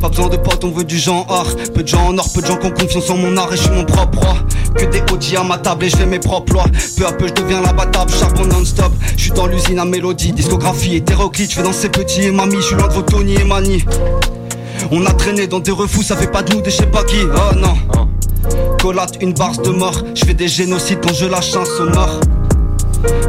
Pas besoin de potes, on veut du genre Peu de gens en or, peu de gens qui ont confiance en mon art et je suis mon propre roi Que des OG à ma table et je fais mes propres lois Peu à peu je deviens l'abattable, charbon non-stop Je suis dans l'usine à mélodie, discographie, hétéroclite Je fais dans ces petits et mamie, je suis loin de vos Tony et Mani On a traîné dans des refous, ça fait pas de nous des je sais pas qui. Oh non. Collate une barre de mort, je fais des génocides quand je lâche un sonore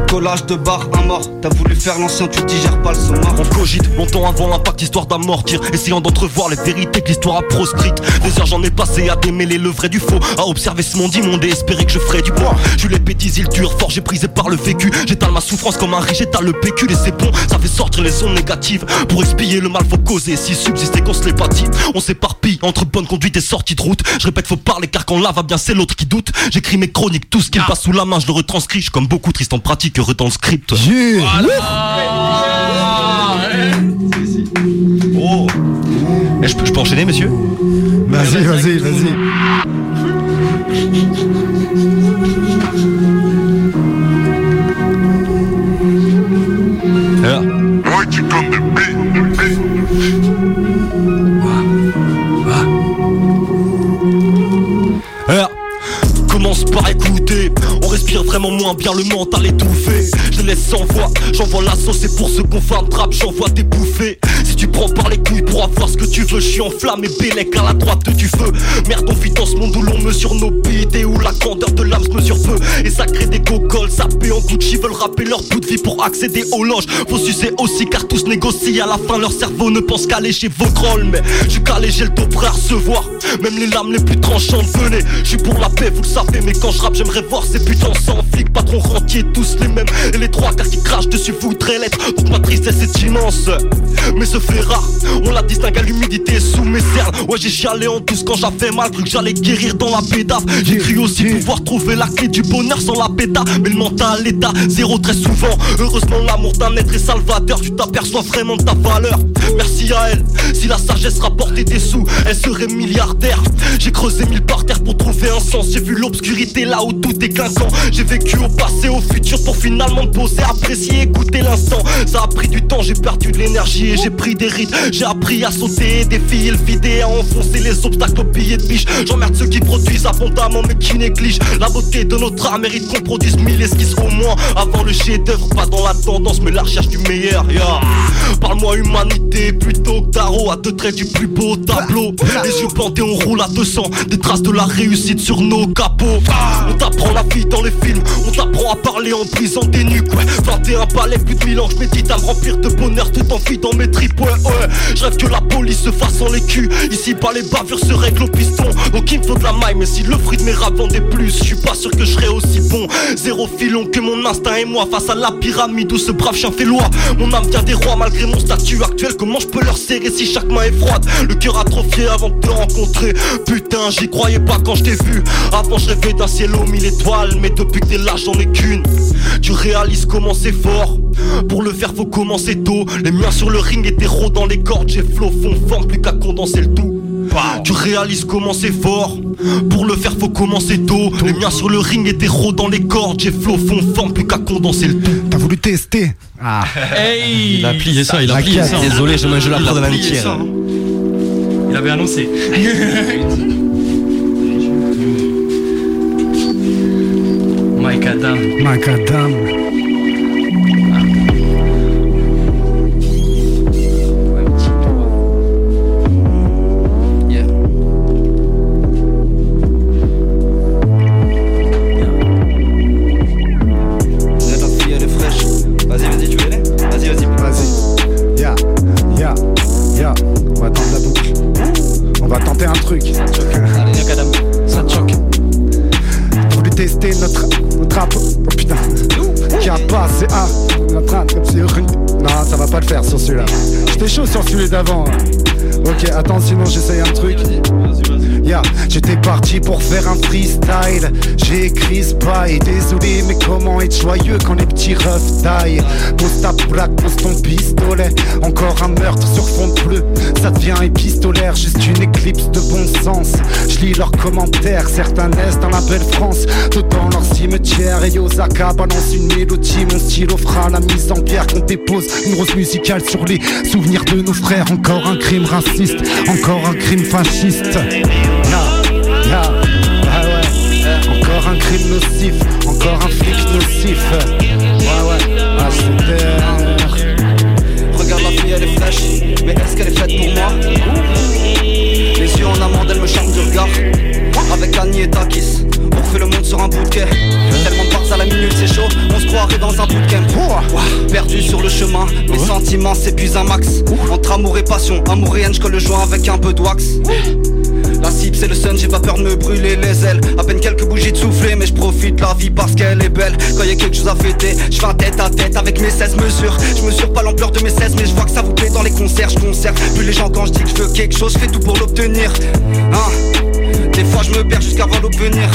Collage de barre, un mort. T'as voulu faire l'ancien, tu digères pas le sommaire. On cogite longtemps avant l'impact, histoire d'amortir. Essayant d'entrevoir les vérités que l'histoire a proscrites. Des heures j'en ai passé à démêler le vrai du faux. À observer ce monde immonde et espérer que je ferai du bois. Je les bêtises, il dure, forgé, brisé par le vécu. J'étale ma souffrance comme un riche, j'étale le pécule et c'est bon. Ça fait sortir les ondes négatives. Pour expier le mal, faut causer. Si subsister qu'on se bâtit. On s'éparpille entre bonne conduite et sortie de route. Je répète, faut parler car quand là va bien, c'est l'autre qui doute. J'écris mes chroniques, tout ce qui me passe sous la main, je le retranscris. Je suis comme beaucoup triste en pratique, dans le script. Oh. Eh, je, peux, je peux enchaîner, monsieur Vas-y, vas-y, vas-y. Vraiment moins bien le mental étouffé. Je laisse sans voix, j'envoie la sauce et pour ceux qu'on fait trap, j'envoie des bouffées. Tu prends par les couilles pour avoir ce que tu veux, je suis enflammé, bélec à la droite du feu. Merde, on vit dans ce monde où l'on mesure nos bites et où la grandeur de l'âme se mesure peu. Et ça crée des cocoles, sapés en Gucci veulent rapper leur bout de vie pour accéder aux loges. Faut sucer aussi car tous négocient, à la fin leur cerveau ne pense qu'à lécher vos grolls. Mais je suis calé, j'ai le dos prêt à recevoir. Même les lames les plus tranchantes, venez. Je suis pour la paix, vous le savez, mais quand je rappe, j'aimerais voir ces putains sans flic, patron rentier, tous les mêmes. Et les trois quarts qui crachent dessus voudraient l'être. Donc ma tristesse est immense. Mais ce on la distingue à l'humidité sous mes cernes. Ouais, j'ai chialé en douce quand j'avais mal, cru que j'allais guérir dans la pédave. J'ai cru aussi pouvoir trouver la clé du bonheur sans la péta. Mais le mental, l'état, zéro très souvent. Heureusement, l'amour d'un être est salvateur. Tu t'aperçois vraiment de ta valeur. Merci à elle. Si la sagesse rapportait des sous, elle serait milliardaire. J'ai creusé mille par terre pour trouver un sens. J'ai vu l'obscurité là où tout est clinquant. J'ai vécu au passé, au futur pour finalement me poser, apprécier, écouter l'instant. Ça a pris du temps, j'ai perdu de l'énergie et j'ai pris J'ai appris à sauter des filles, le vider, à enfoncer les obstacles au billet de biche. J'emmerde ceux qui produisent abondamment mais qui négligent la beauté de notre art. Mérite qu'on produise mille esquisses au moins avant le chef-d'œuvre. Pas dans la tendance, mais la recherche du meilleur. Yeah. Parle-moi humanité plutôt que tarot à deux traits du plus beau tableau. Les yeux et on roule à 200 Des traces de la réussite sur nos capots On t'apprend la vie dans les films On t'apprend à parler en brisant des nuques ouais. 21 palais, plus de 1000 ans, j'médite à remplir de bonheur Tout en dans mes tripes, ouais rêve que la police se fasse en les culs. Ici pas les bavures se règlent au piston. Donc il me faut de la maille Mais si le fruit de mes rap vendait plus Je suis pas sûr que je serais aussi bon. Zéro filon que mon instinct et moi Face à la pyramide où ce brave chien fait loi. Mon âme vient des rois malgré mon statut actuel. Comment je peux leur serrer si chaque main est froide? Le cœur atrophié avant de te rencontrer. Putain j'y croyais pas quand je t'ai vu. Avant je rêvais d'un ciel aux mille étoiles Mais depuis que t'es là j'en ai qu'une. Tu réalises comment c'est fort. Pour le faut commencer tôt Les miens sur le ring hétéro dans les cordes J'ai flow fond forme plus qu'à condenser le tout Tu réalises comment c'est fort Pour le faire faut commencer tôt Les miens sur le ring hétéro dans les cordes J'ai flow fond forme plus qu'à condenser le tout T'as voulu tester Ah Hey Il a plié ça, il a plié ça. Désolé, je mange la prod de l'amitié. ça. Il avait annoncé. Mike Adam. Macadam. Yeah. Certains naissent dans la belle France. Tout dans leur cimetière. Et Osaka balance une mélodie. Mon stylo fera la mise en pierre qu'on dépose une rose musicale sur les souvenirs de nos frères. Encore un crime raciste, encore un crime fasciste. Ah ouais. Encore un crime nocif, encore un flic nocif. Ouais, ouais, ah. Regarde la fille, elle est fraîche. Mais est-ce qu'elle est faite pour moi? Les yeux en amande, elle me charme du regard. Dans un bootcamp. Perdu sur le chemin, mes sentiments s'épuisent un max. Entre amour et passion, amour et haine, je colle le joint avec un peu de wax. La cible c'est le sun, j'ai pas peur de me brûler les ailes. À peine quelques bougies de souffler mais je profite de la vie parce qu'elle est belle. Quand y a quelque chose à fêter, je fais un tête à tête avec mes 16 mesures. Je mesure pas l'ampleur de mes 16 mais je vois que ça vous plaît dans les concerts Je conserve plus les gens quand je dis que je veux quelque chose, je fais tout pour l'obtenir. Hein. Des fois je me perds jusqu'à voir l'obtenir.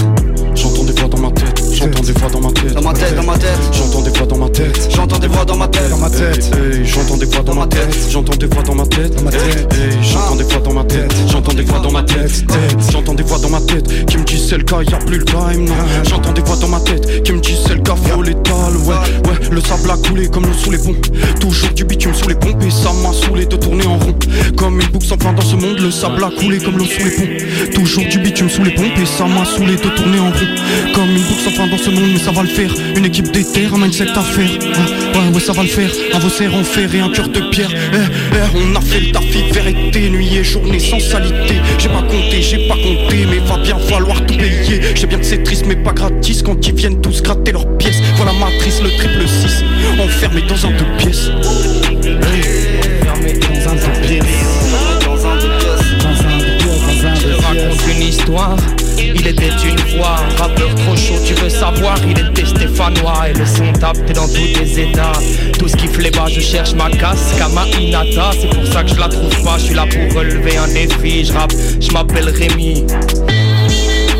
J'entends des voix dans ma tête, j'entends des voix dans ma tête. Dans ma tête, dans ma tête J'entends des voix dans ma tête. J'entends des voix dans ma tête Dans ma tête. J'entends des voix dans ma tête, j'entends des voix dans ma tête, ma tête. J'entends des voix dans ma tête, j'entends des voix dans ma tête, tête. j'entends des voix dans ma tête qui me disent c'est le cas, y'a plus le time, non. J'entends des voix dans ma tête qui me disent c'est le cas, faut l'étal, ouais, ouais, le sable a coulé comme l'eau sous les ponts, toujours du bitume sous les pompes et ça m'a saoulé de tourner en rond, comme une boucle sans fin dans ce monde, le sable a coulé comme l'eau sous les ponts, toujours du bitume sous les pompes et ça m'a saoulé de tourner en rond, comme une boucle sans fin dans ce monde, mais ça va le faire, une équipe d'éther, un mindset à faire, ouais, ouais, ouais, ça va le faire, un vaussaire en fer et un cœur de pierre, eh, eh, on a fait le taf hiver, été, nuit et journée sans salité, j'ai pas compté, j'ai pas compté, mais va bien falloir tout payer, je sais bien que c'est triste mais pas gratis. Quand ils viennent tous gratter leurs pièces, voilà matrice, le triple 6, enfermé dans un deux pièces. Enfermé dans un deux pièces. Dans un deux pièces. Dans un deux pièces, dans Je raconte une histoire. Il était une fois un rappeur trop chaud, tu veux savoir, il était stéphanois. Et le son tape dans tous les états. Tout ce qui bas, je cherche ma casse, Kama Inata, c'est pour ça que je la trouve pas, je suis là pour relever un défi, je rappe, je m'appelle Rémi.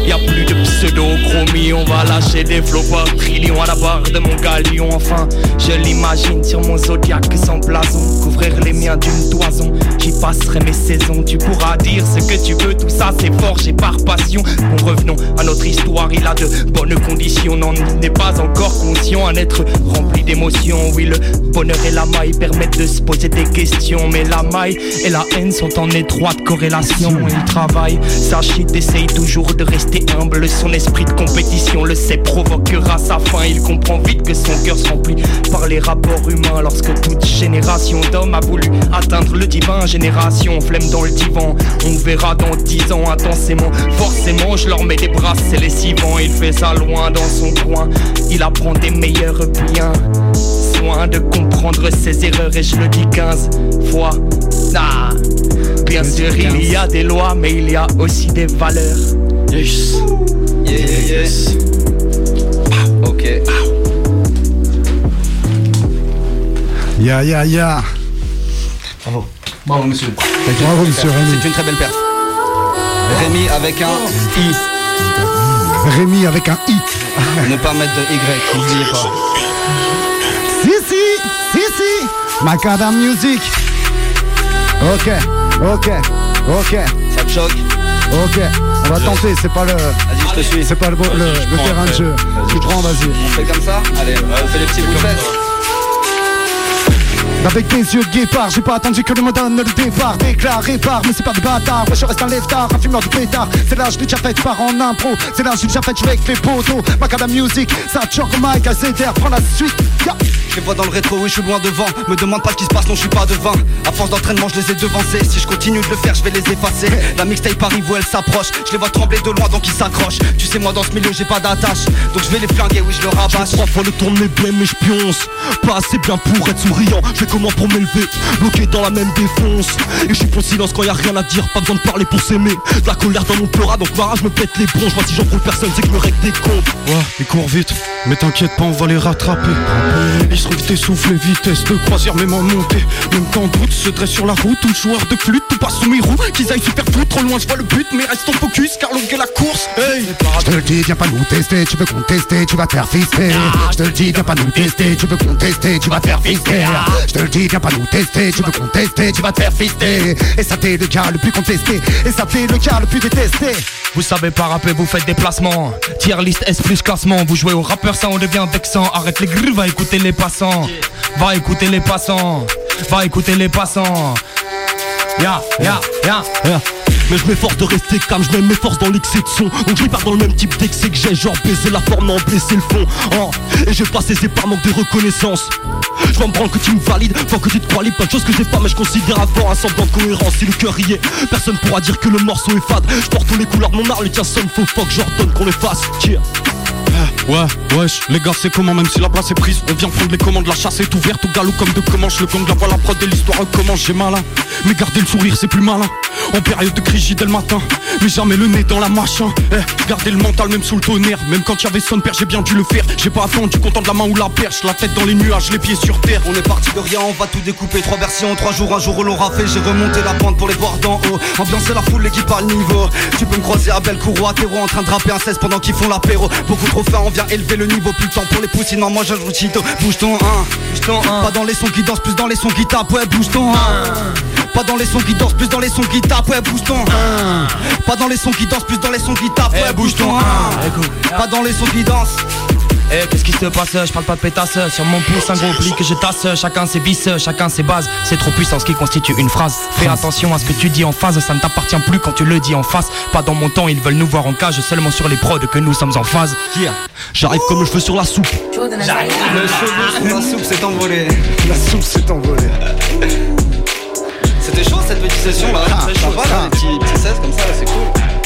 Y'a plus de pseudo-chromie, on va lâcher des flots par trillion à la barre de mon galion. Enfin, je l'imagine sur mon zodiaque sans blason, couvrir les miens d'une toison. J'y passerai mes saisons, tu pourras dire ce que tu veux, tout ça c'est forgé par passion. Bon, revenons à notre histoire, il a de bonnes conditions, il n'est pas encore conscient, un être rempli d'émotions. Oui, le bonheur et la maille permettent de se poser des questions, mais la maille et la haine sont en étroite corrélation. Il travaille, sa shit essaye toujours de rester humble, son esprit de compétition le sait, provoquera sa fin. Il comprend vite que son cœur se remplit par les rapports humains lorsque toute génération d'hommes a voulu atteindre le divin. Génération, flemme dans le divan, on verra dans dix ans intensément. Forcément, je leur mets des bras, c'est lessivant. Il fait ça loin dans son coin, il apprend des meilleurs biens. Soin de comprendre ses erreurs et je le dis 15 fois. Ah, bien sûr, il y a des lois, mais il y a aussi des valeurs. Yes. Yeah, yeah, yes. Ok. Ya ya ya. Bravo. Bravo, monsieur. Bravo, monsieur Rémi. C'est une très belle perte. Rémi avec un I. Rémi avec un I. ne pas mettre de Y, n'oubliez pas. Si, si, si, si. Macadam Music. Ok, ok, ok. Ça te choque? Ok, on va tenter, c'est pas le. Vas-y, je te suis. C'est pas le, le, le terrain de jeu. Tu prends, vas-y. On fait comme ça Allez, on fait les petits bouts de fesses. Avec des yeux de guépard, j'ai pas attendu que le me donne le départ Déclaré par, mais c'est pas de bâtard Ouais, je reste un leftard, un fumeur de pétard C'est là, je l'ai déjà fait, par en impro C'est là, j'ai déjà fait jouer avec les poteaux Macadam Music, ça choque Mike, AZR, prends la suite yeah. Je les vois dans le rétro, oui, je suis loin devant. Me demande pas ce qui se passe, non, je suis pas devin. À force d'entraînement, je les ai devancés. Si je continue de le faire, je vais les effacer. La mixtape arrive où elle s'approche. Je les vois trembler de loin, donc ils s'accrochent. Tu sais, moi, dans ce milieu, j'ai pas d'attache. Donc je vais les flinguer, oui, je le rabâche. Trois fois le tour de mes blêmes mais je pionce Pas assez bien pour être souriant Je fais comment pour m'élever? Bloqué dans la même défonce Et je suis pour le silence quand y a rien à dire Pas besoin de parler pour s'aimer De la colère dans mon pleura Donc ma rage me pète les bronches Moi si j'en trouve personne c'est que je me règle des comptes Ouais, ils courent vite, mais t'inquiète pas, on va les rattraper. Ils essoufflés, vitesse de croisière, même en montée. Même quand doute se dresse sur la route, tout joueur de flûte, tout passe sous mes roues. Qu'ils aillent faire foutre, trop loin, je vois le but, mais restons focus, car longue est la course. Hey! Je te le dis, viens pas nous tester, tu veux contester, tu vas te faire fister. Je te le dis, viens pas nous tester, tu veux contester, tu vas te faire fister. Je te le dis, viens pas nous tester, tu veux contester, tu vas te faire fister. Et ça t'est le cas le plus contesté, et ça t'est le cas le plus détesté. Vous savez pas rapper, vous faites des placements. Tier list S plus classement. Vous jouez au rappeur, ça on devient vexant. Arrête les grilles, va écouter les passants. Va écouter les passants. Va écouter les passants. Ya, ya, ya. Yeah. Mais je m'efforce de rester calme, je mets mes forces dans l'excès de son Donc je pas dans le même type d'excès que j'ai Genre baiser la forme, non blesser le fond oh. Et je vais pas cesser par manque de reconnaissance je m'en branle que tu me valides, faut que tu te crois libre Plein de choses que j'ai pas mais je considère avoir un semblant de cohérence Si le cœur y est, personne pourra dire que le morceau est fade Je porte tous les couleurs de mon art, le tien sonne faux fuck J'ordonne qu'on les fasse, yeah. Ouais, wesh, les gars, c'est comment, même si la place est prise, on vient prendre les commandes, la chasse est ouverte, au galop comme de commence, le gang, la voix, la prod et l'histoire recommence, j'ai malin. Mais garder le sourire, c'est plus malin. En période de crise, j'y dès le matin, mais jamais le nez dans la machin. Eh, garder le mental, même sous le tonnerre, même quand y'avait son père, j'ai bien dû le faire. J'ai pas attendu, content de la main ou la perche, la tête dans les nuages, les pieds sur terre. On est parti de rien, on va tout découper. Trois versions, trois jours, un jour on l'aura fait. J'ai remonté la pente pour les voir d'en haut. Ambiancer la foule, l'équipe à le niveau. Tu peux me croiser à Bellecour ou à Terreau en train de rapper un 16 pendant qu'ils font l'apéro. Beaucoup trop on vient élever le niveau. Plus le temps pour les poussines, non, moi je joue Chito. Bouge ton 1, bouge ton 1. Pas dans les sons qui dansent, plus dans les sons qui tapent. Ouais, bouge ton 1. Pas dans les sons qui dansent, plus dans les sons qui tapent. Ouais, bouge ton 1. Pas dans les sons qui dansent, plus dans les sons qui tapent. Ouais, bouge ton 1. Pas dans les sons qui dansent. Eh, qu'est-ce qui se passe? Je parle pas de pétasse. Sur mon pouce, un gros pli que je tasse. Chacun ses vices, chacun ses bases. C'est trop puissant ce qui constitue une phrase. Fais attention à ce que tu dis en phase. Ça ne t'appartient plus quand tu le dis en face. Pas dans mon temps, ils veulent nous voir en cage. Seulement sur les prods que nous sommes en phase. Yeah. J'arrive comme le cheveu sur la soupe. J'arrive. Le cheveu sur la soupe s'est envolé. La soupe s'est envolée. C'était chaud cette petite session là. Ah, Très chaud. ah, Voilà, ah. les petits, petits 16 comme ça, là, c'est cool.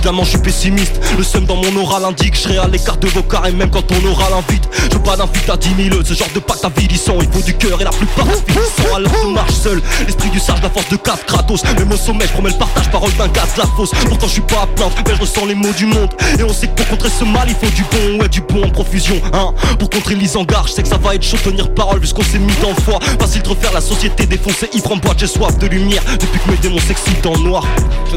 Évidemment je suis pessimiste. Le seum dans mon oral indique Je à l'écart de vos carrés même quand ton oral invite. Je veux pas d'invite à 10 000 Ce genre de pacte avilissant Il faut du cœur et la plupart sont Alors je marche seul L'esprit du sage, la force de casse Kratos. Même au sommet je promets le partage Parole d'un gaz la fausse Pourtant je suis pas à plaindre Mais je ressens les mots du monde. Et on sait que pour contrer ce mal Il faut du bon Ouais du bon en profusion hein. Pour contrer l'isengard Je sais que ça va être chaud tenir parole Puisqu'on s'est mis dans le foie Facile de refaire la société défoncée Ivre en boîte j'ai soif de lumière. Depuis que mes démons s'excitent dans le noir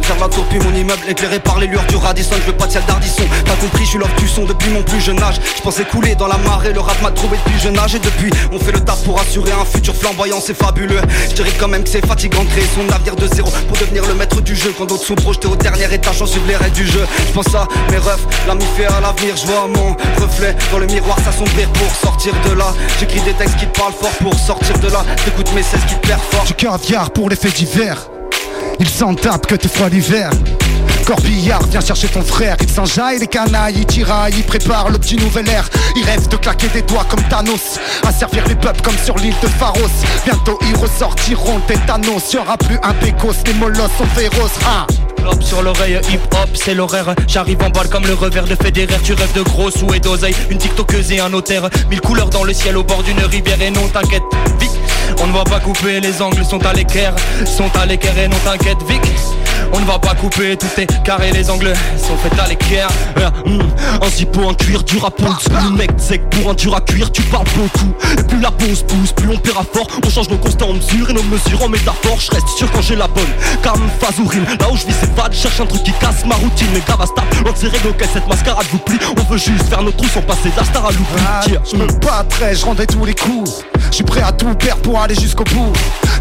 sers la tour puis mon immeuble éclairé par les lueurs du Radisson, je veux pas de celle d'Ardisson. T'as compris, je suis l'heure du son depuis mon plus jeune âge. Je pensais couler dans la marée, le rap m'a trouvé depuis jeune âge. Et depuis, on fait le taf pour assurer un futur flamboyant, c'est fabuleux. Je dirais quand même que c'est fatigant de créer son navire de zéro pour devenir le maître du jeu. Quand d'autres sont projetés au dernier étage, en suivre les règles du jeu. Je pense à mes refs, l'ami fait à l'avenir, je vois mon reflet dans le miroir s'assombrir pour sortir de là. J'écris des textes qui te parlent fort pour sortir de là. T'écoutes mes 16 qui te fort. Du caviar pour les faits divers. Il s'en que t'es froid l'hiver. Corbillard, viens chercher ton frère. Il s'enjaille les canailles, il tiraille, il prépare le petit nouvel air. Il rêve de claquer des doigts comme Thanos, à servir les peuples comme sur l'île de Pharos. Bientôt ils ressortiront tétanos. Y'aura plus un pécos, les molosses sont féroces. Hein. Sur l'oreille, hip hop, c'est l'horaire. J'arrive en balle comme le revers de Federer. Tu rêves de gros sous et d'oseille. Une tiktokeuse et un notaire. Mille couleurs dans le ciel au bord d'une rivière. Et non, t'inquiète, Vic. On ne va pas couper, les angles sont à l'équerre. Sont à l'équerre et non, t'inquiète, Vic. On ne va pas couper, tout est carré, les angles sont faits à l'équerre. Un zippo, un cuir, pondre Le mec sec pour un dur à cuire, tu parles beaucoup. Et plus la pause pousse, plus on paiera fort. On change nos constats en mesure et nos mesures en métaphore. Je reste sûr quand j'ai la bonne, comme Fazourine Là où je vis c'est fade, cherche un truc qui casse ma routine. Mais grave à stop, règles auxquelles cette mascarade vous plie. On veut juste faire notre trou sans passer de la star à l'oubli. Ah, je me battrais, je rendais tous les coups. Je suis prêt à tout perdre pour aller jusqu'au bout.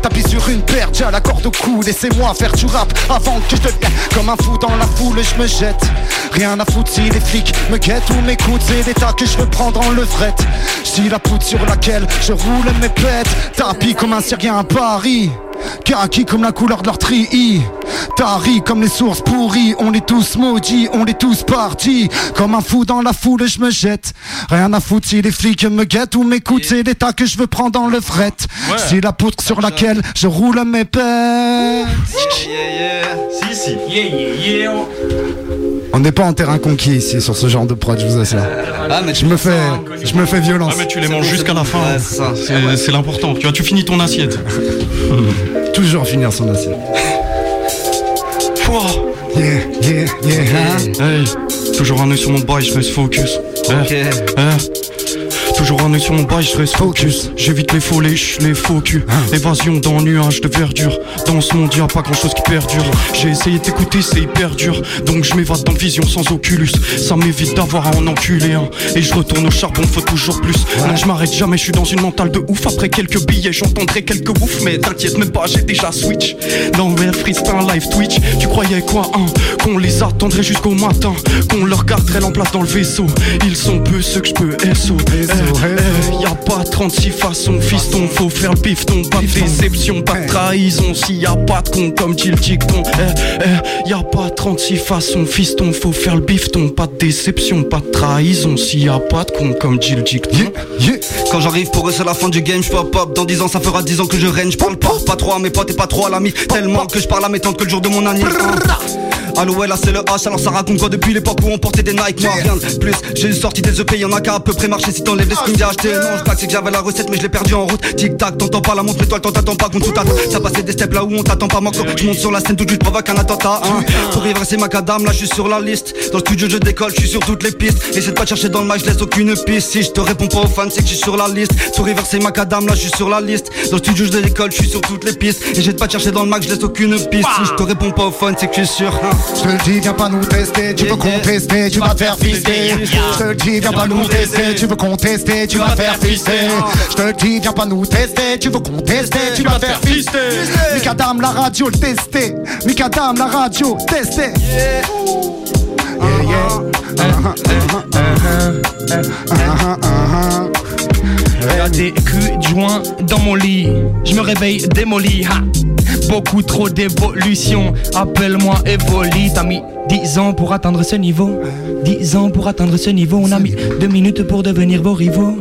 Tapis sur une paire, j'ai la corde au cou. Laissez-moi faire du rap avant que je comme un fou dans la foule. Je me jette. Rien à foutre si les flics me guettent ou m'écoutent. C'est l'état que je veux prendre en fret Si la poutre sur laquelle je roule mes pètes. Tapis comme un Syrien à Paris. Kaki comme la couleur de leur tri Tari comme les sources pourries. On est tous maudits, on est tous partis. Comme un fou dans la foule je me jette. Rien à foutre si les flics me guettent ou m'écoutent. C'est l'état que je veux prendre dans le fret. C'est la poutre sur laquelle je roule mes pères Si, si. Yeah, yeah, yeah. On n'est pas en terrain conquis ici sur ce genre de prod, je vous assure. Ah, mais Je me fais, je me fais violence. Ah mais tu les manges jusqu'à la fin. Ouais, c'est l'important. Tu vois, tu finis ton assiette. Toujours finir son assiette. Yeah, yeah, yeah. Hey, toujours un œil sur mon bail, je reste focus. Ok. Eh, eh. Toujours un œil sur mon bail, je reste focus. J'évite les faux lèches, les faux culs. Évasion dans un nuage de verdure. Dans ce monde, y'a pas grand chose qui perdure. J'ai essayé de t'écouter, c'est hyper dur. Donc je m'évade dans vision sans oculus. Ça m'évite d'avoir à en un. Et je retourne au charbon, faut toujours plus. Non, je m'arrête jamais, je suis dans une mentale de ouf. Après quelques billets, j'entendrai quelques bouffes. Mais t'inquiète même pas, j'ai déjà switch. Dans le freestyle live Twitch, tu croyais quoi, hein? Qu'on les attendrait jusqu'au matin. Qu'on leur garderait l'emplace dans le vaisseau. Ils sont peu ceux que je peux SO. Eh, eh, y a pas 36 façons, fiston. Faut faire le pifton. Pas de déception, pas de trahison. S'il y a pas de con comme dit le dicton. Eh, eh, y a pas 36 façons, fiston. Faut faire le bifton. Pas de déception, pas de trahison. S'il y a pas de con comme dit le dicton. Quand j'arrive pour eux c'est la fin du game, je pop pop Dans 10 ans ça fera 10 ans que je règne, je parle pas Pas trop à mes potes et pas trop à l'ami Tellement que je parle à mes tantes que le jour de mon anniversaire Allo ouais là c'est le H alors ça raconte quoi depuis l'époque où on portait des Nike Moi rien de plus J'ai sorti des EP y'en a qu'à à peu près marcher si t'enlèves les acheté Non je c'est que j'avais la recette mais je l'ai perdu en route. Tic tac t'entends pas la montre toi t'en t'attends pas contre tout Ça passait des steps là où on t'attend pas moi quand je monte sur la scène tout de suite provoque un attentat hein. Pour y c'est macadam là je suis sur la liste. Dans le studio je décolle je suis sur toutes les pistes. Essaie de pas chercher dans le mic je laisse aucune piste. Si je te réponds pas aux fans c'est que je suis sur la liste. Pour y c'est macadam là je suis sur la liste. Dans le studio je décolle je suis sur toutes les pistes. Et j'ai de pas chercher dans le mic je laisse aucune piste. Si je te réponds pas aux fans c'est que je suis sûr. Je te le dis, viens pas nous tester, tu veux contester, tu vas te faire fister. Je te le dis, viens pas nous tester, tu veux contester, tu vas faire fister. Je te le dis, viens pas nous tester, tu veux contester, tu vas faire fister. Mikadam la radio le tester, Mikadam la radio tester. Yeah, yeah. Y'a des culs de joint dans mon lit. Je me réveille démoli. Ha. Beaucoup trop d'évolution. Appelle-moi Evoli. T'as mis 10 ans pour atteindre ce niveau. 10 ans pour atteindre ce niveau. On a mis 2 minutes pour devenir vos rivaux.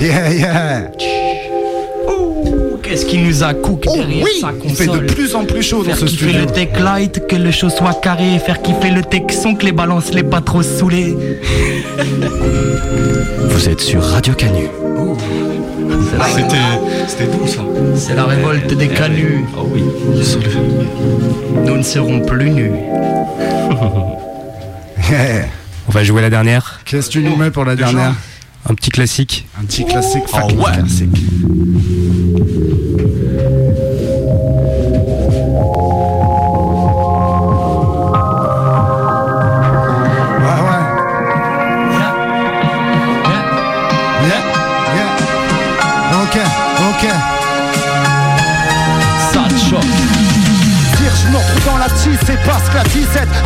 Yeah, yeah. Qu'est-ce qui nous a cook derrière oui, sa il fait de console plus en plus chaud dans Faire ce kiffer studio. le tech light, que le show soit carré, faire kiffer le tech son, que les balances les pas trop saoulés. Vous êtes sur Radio Canu. C'était c'était doux ça. C'est la révolte des canuts. Oh oui. Nous ne serons plus nus. Yeah. On va jouer la dernière. Qu'est-ce que tu nous mets pour la dernière Un petit classique. Un petit classique, Oh, fucking ouais. classique.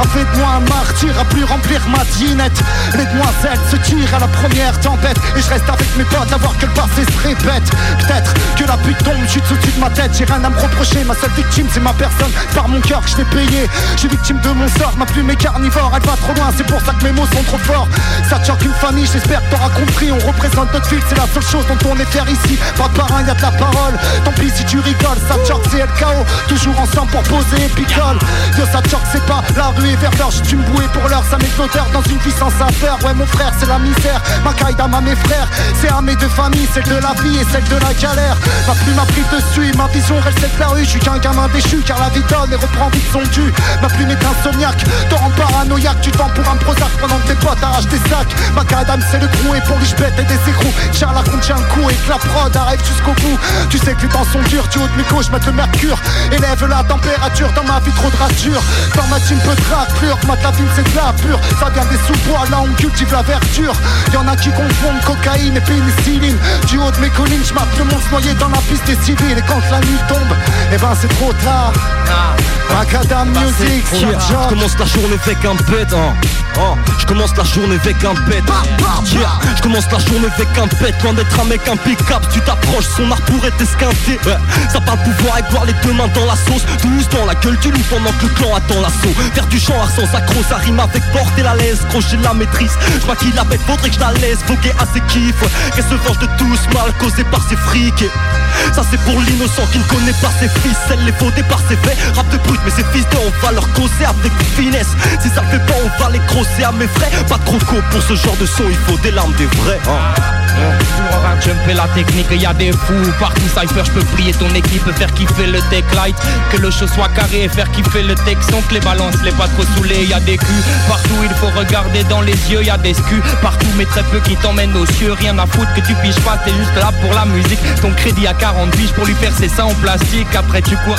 A fait de moi un martyr à plus remplir ma dinette. Les demoiselles se tirent à la première tempête. Et je reste avec mes potes à voir que le passé se répète. Peut-être que la pute tombe, je suis au-dessus de ma tête. J'ai rien à me reprocher, ma seule victime c'est ma personne. Par mon cœur que je t'ai payé, suis victime de mon sort Ma plume est carnivore, elle va trop loin, c'est pour ça que mes mots sont trop forts. Ça une famille, j'espère que t'auras compris. On représente notre ville, c'est la seule chose dont on est fier ici. Pas de parrain, y'a de la parole. Tant pis si tu rigoles, ça c'est LKO Toujours ensemble pour poser et picole. Yo ça c'est pas la rue l'heure J'suis une bouée pour l'heure, ça met dans une puissance à faire. Ouais mon frère, c'est la misère, ma caïdam à mes frères. C'est à mes deux familles, celle de la vie et celle de la galère. Ma plume m'a pris dessus, ma vision reste de la rue Je suis qu'un gamin déchu car la vie donne et reprend vite son dû. Ma plume est insomniaque, te rends paranoïaque Tu te vends pour un prosac pendant que tes potes arrachent des sacs. Ma caïdam c'est le crew et pour lui j'bête et des écrous. Charles contient un coup et que la prod arrive jusqu'au bout. Tu sais que les temps sont durs, tu haut de mes couches, mettre le mercure. Élève la température dans ma vie trop de rature Dans ma team peu de ma vie c'est de la pure. Ça vient des sous-bois, là on cultive la verdure. Y'en a qui confondent cocaïne et pénicilline. Du haut de mes collines, je le monde noyer dans la piste des civils. Et quand la nuit tombe, eh ben c'est trop tard. Macadam Music, Je commence la journée avec un bête hein. Oh, Je commence la journée avec un bête Yeah. Je commence la journée avec un bête Loin d'être un mec impeccable Si tu t'approches son art pourrait t'esquinter ouais. Ça parle pouvoir et boire les deux mains dans la sauce. Douce dans la gueule du loup pendant que le clan attend l'assaut. Faire du sans accro ça rime avec porter la laisse. Crocher la maîtrise. Je vois qu'il la bête faudrait que je la laisse. Voguer à ses kiffs. Qu'elle se venge de tout ce mal causé par ses frics. Ça c'est pour l'innocent qui ne connaît pas ses fils. Elle les faudait par ses faits. Rap de brut mais ses fils de on va leur causer avec finesse Si ça le fait pas on va les grosser à mes frais. Pas de croco pour ce genre de son il faut des larmes des vrais hein. Pour la technique, y a des fous. Partout Cypher, je peux prier ton équipe, faire kiffer le tech light. Que le show soit carré faire kiffer le Sans que les balances, les pas trop saoulés, y a des culs. Partout il faut regarder dans les yeux, y a des scus Partout mais très peu qui t'emmènent aux cieux. Rien à foutre que tu piges pas, t'es juste là pour la musique. Ton crédit à 40 piges pour lui faire ses seins en plastique. Après tu cours,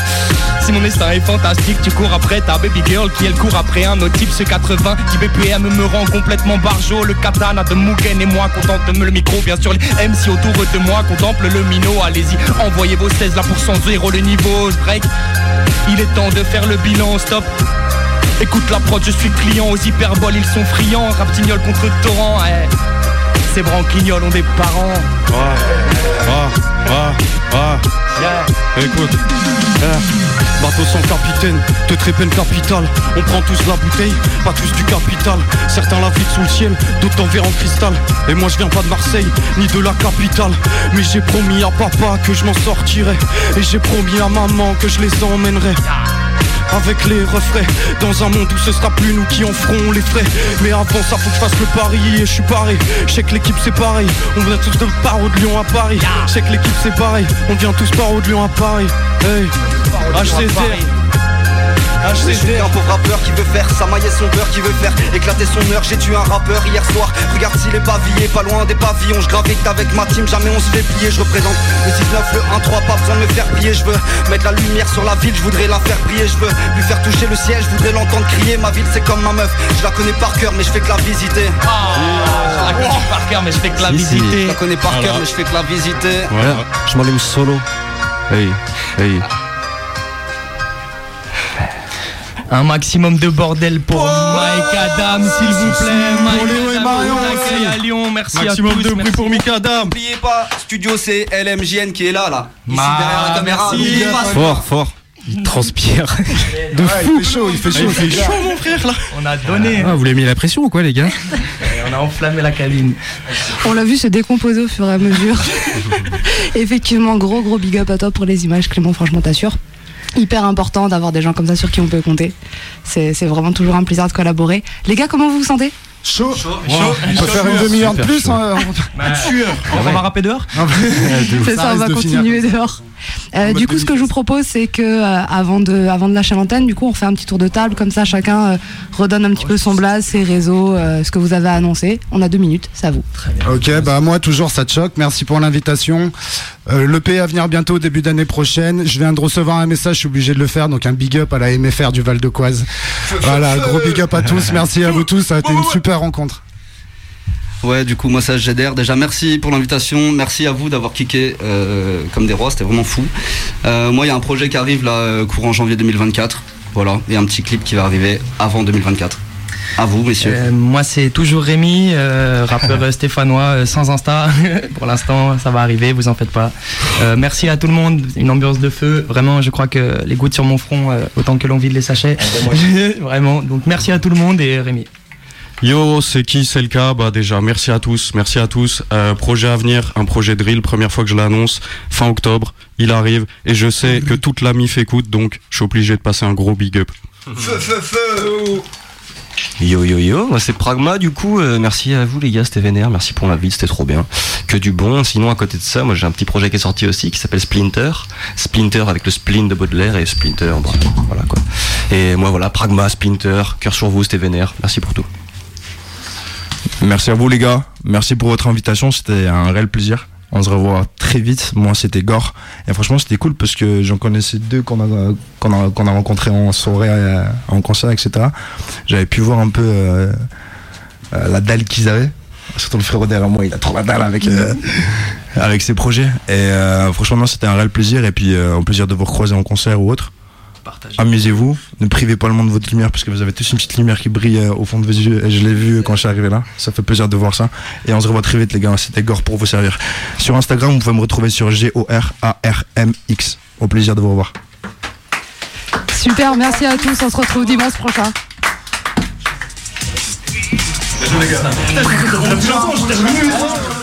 si mon destin est fantastique Tu cours après ta baby girl qui elle court après un autre type. Ce 80 qui BPM me rend complètement barjo. Le katana de Mugen et moi contente me le micro. Bien sûr les MC autour de moi contemple le minot. Allez-y, envoyez vos 16 là pour 100 zéro. Le niveau break. Il est temps de faire le bilan, stop Écoute la prod, je suis client aux hyperboles, ils sont friands. Raptignol contre torrent, eh. Ces branquignoles ont des parents. Ah, ah, ah Écoute, eh, bateau sans capitaine, te trépène capital. On prend tous la bouteille, pas tous du capital. Certains la vide sous le ciel, d'autres en verre en cristal. Et moi je viens pas de Marseille, ni de la capitale. Mais j'ai promis à papa que je m'en sortirai Et j'ai promis à maman que je les emmènerai avec les refrains Dans un monde où ce sera plus nous qui en ferons les frais. Mais avant ça faut que je fasse le pari et je suis paré. Je sais que l'équipe c'est pareil. On vient tous de Paro de Lyon à Paris. Je sais que l'équipe c'est pareil. On vient tous Paro de Lyon à Paris. Hey HCD HCD un pauvre rappeur qui veut faire sa maille et son beurre Qui veut faire éclater son heure. J'ai tué un rappeur hier soir. Regarde s'il est pavillé Pas loin des pavillons. Je gravite avec ma team Jamais on se fait plier. Je représente le 6-9 le 1-3 Pas besoin de me faire plier. Je veux mettre la lumière sur la ville Je voudrais la faire briller. Je veux lui faire toucher le ciel Je voudrais l'entendre crier. Ma ville c'est comme ma meuf. Je la connais par cœur Mais je fais que la visiter. Je la connais par cœur mais je fais que la visiter. Je la connais par cœur Mais je fais que la visiter. Ouais, je m'allume solo. Hey, hey Un maximum de bordel pour Mike Adam, s'il vous plaît. Mike Adam, on accueille à Lyon. Merci Maximum à tous. de bruit merci. pour Mika Adam N'oubliez pas Studio c'est LMJN qui est là là Ici Ma- derrière la caméra merci. Fort, fort. Il transpire. De Ouais, fou. il fait chaud, il fait chaud. Il fait chaud mon frère là On a donné. Ah, vous l'avez mis la pression ou quoi, les gars Et On a enflammé la cabine. On l'a vu se décomposer au fur et à mesure. Effectivement, gros gros big up à toi pour les images, Clément, franchement t'assures. Hyper important d'avoir des gens comme ça sur qui on peut compter. C'est vraiment toujours un plaisir de collaborer. Les gars, comment vous vous sentez? Chaud. Chaud. On peut faire une demi-heure de plus. hein. On va rapper dehors? C'est ça, on va continuer dehors. Euh, du coup, ce que je vous propose, c'est que euh, avant de, avant de lâcher l'antenne, du coup, on fait un petit tour de table comme ça, chacun euh, redonne un petit peu son blaze, ses réseaux, euh, ce que vous avez à annoncer. On a deux minutes, c'est à vous. Ok, bah moi toujours ça te choque. Merci pour l'invitation. Euh, le P à venir bientôt début d'année prochaine. Je viens de recevoir un message, je suis obligé de le faire. Donc un big up à la MFR du Val de Coise. Voilà, gros big up à tous. Merci à vous tous. Ça a été une super rencontre. Ouais, du coup, moi, c'est HGDR. Déjà, merci pour l'invitation. Merci à vous d'avoir kické euh, comme des rois. C'était vraiment fou. Euh, moi, il y a un projet qui arrive là, euh, courant janvier 2024. Voilà, et un petit clip qui va arriver avant 2024. À vous, messieurs. Euh, moi, c'est toujours Rémi, euh, rappeur stéphanois euh, sans Insta. Pour l'instant, ça va arriver, vous en faites pas. Euh, merci à tout le monde, une ambiance de feu. Vraiment, je crois que les gouttes sur mon front, euh, autant que l'on vide les sachets. Vraiment, donc merci à tout le monde et Rémi. Yo, c'est qui, c'est le cas? Bah déjà, merci à tous, merci à tous. Euh, projet à venir, un projet drill, première fois que je l'annonce, fin octobre, il arrive, et je sais que toute la MIF écoute, donc je suis obligé de passer un gros big up. Feu, feu, feu Yo yo yo, moi c'est Pragma du coup, euh, merci à vous les gars, c'était vénère, merci pour l'invite, c'était trop bien. Que du bon, sinon à côté de ça, moi j'ai un petit projet qui est sorti aussi qui s'appelle Splinter. Splinter avec le spleen de Baudelaire et Splinter, bon, voilà quoi. Et moi voilà, Pragma, Splinter, cœur sur vous, c'était vénère, merci pour tout. Merci à vous les gars, merci pour votre invitation, c'était un réel plaisir. On se revoit très vite. Moi, c'était Gore. Et franchement, c'était cool parce que j'en connaissais deux qu'on a, rencontrés en soirée, euh, en concert, etc. J'avais pu voir un peu euh, euh, la dalle qu'ils avaient. Surtout le frérot derrière moi, il a trop la dalle avec, ses projets. Et franchement, c'était un réel plaisir. Et puis, un plaisir de vous recroiser en concert ou autre. Amusez-vous, ne privez pas le monde de votre lumière parce que vous avez tous une petite lumière qui brille euh, au fond de vos yeux et je l'ai vu quand je suis arrivé là. Ça fait plaisir de voir ça. Et on se revoit très vite les gars, c'était Gore pour vous servir. Sur Instagram, vous pouvez me retrouver sur G-O-R-A-R-M-X. Au plaisir de vous revoir. Super, merci à tous. On se retrouve dimanche prochain. Depuis longtemps, j'étais.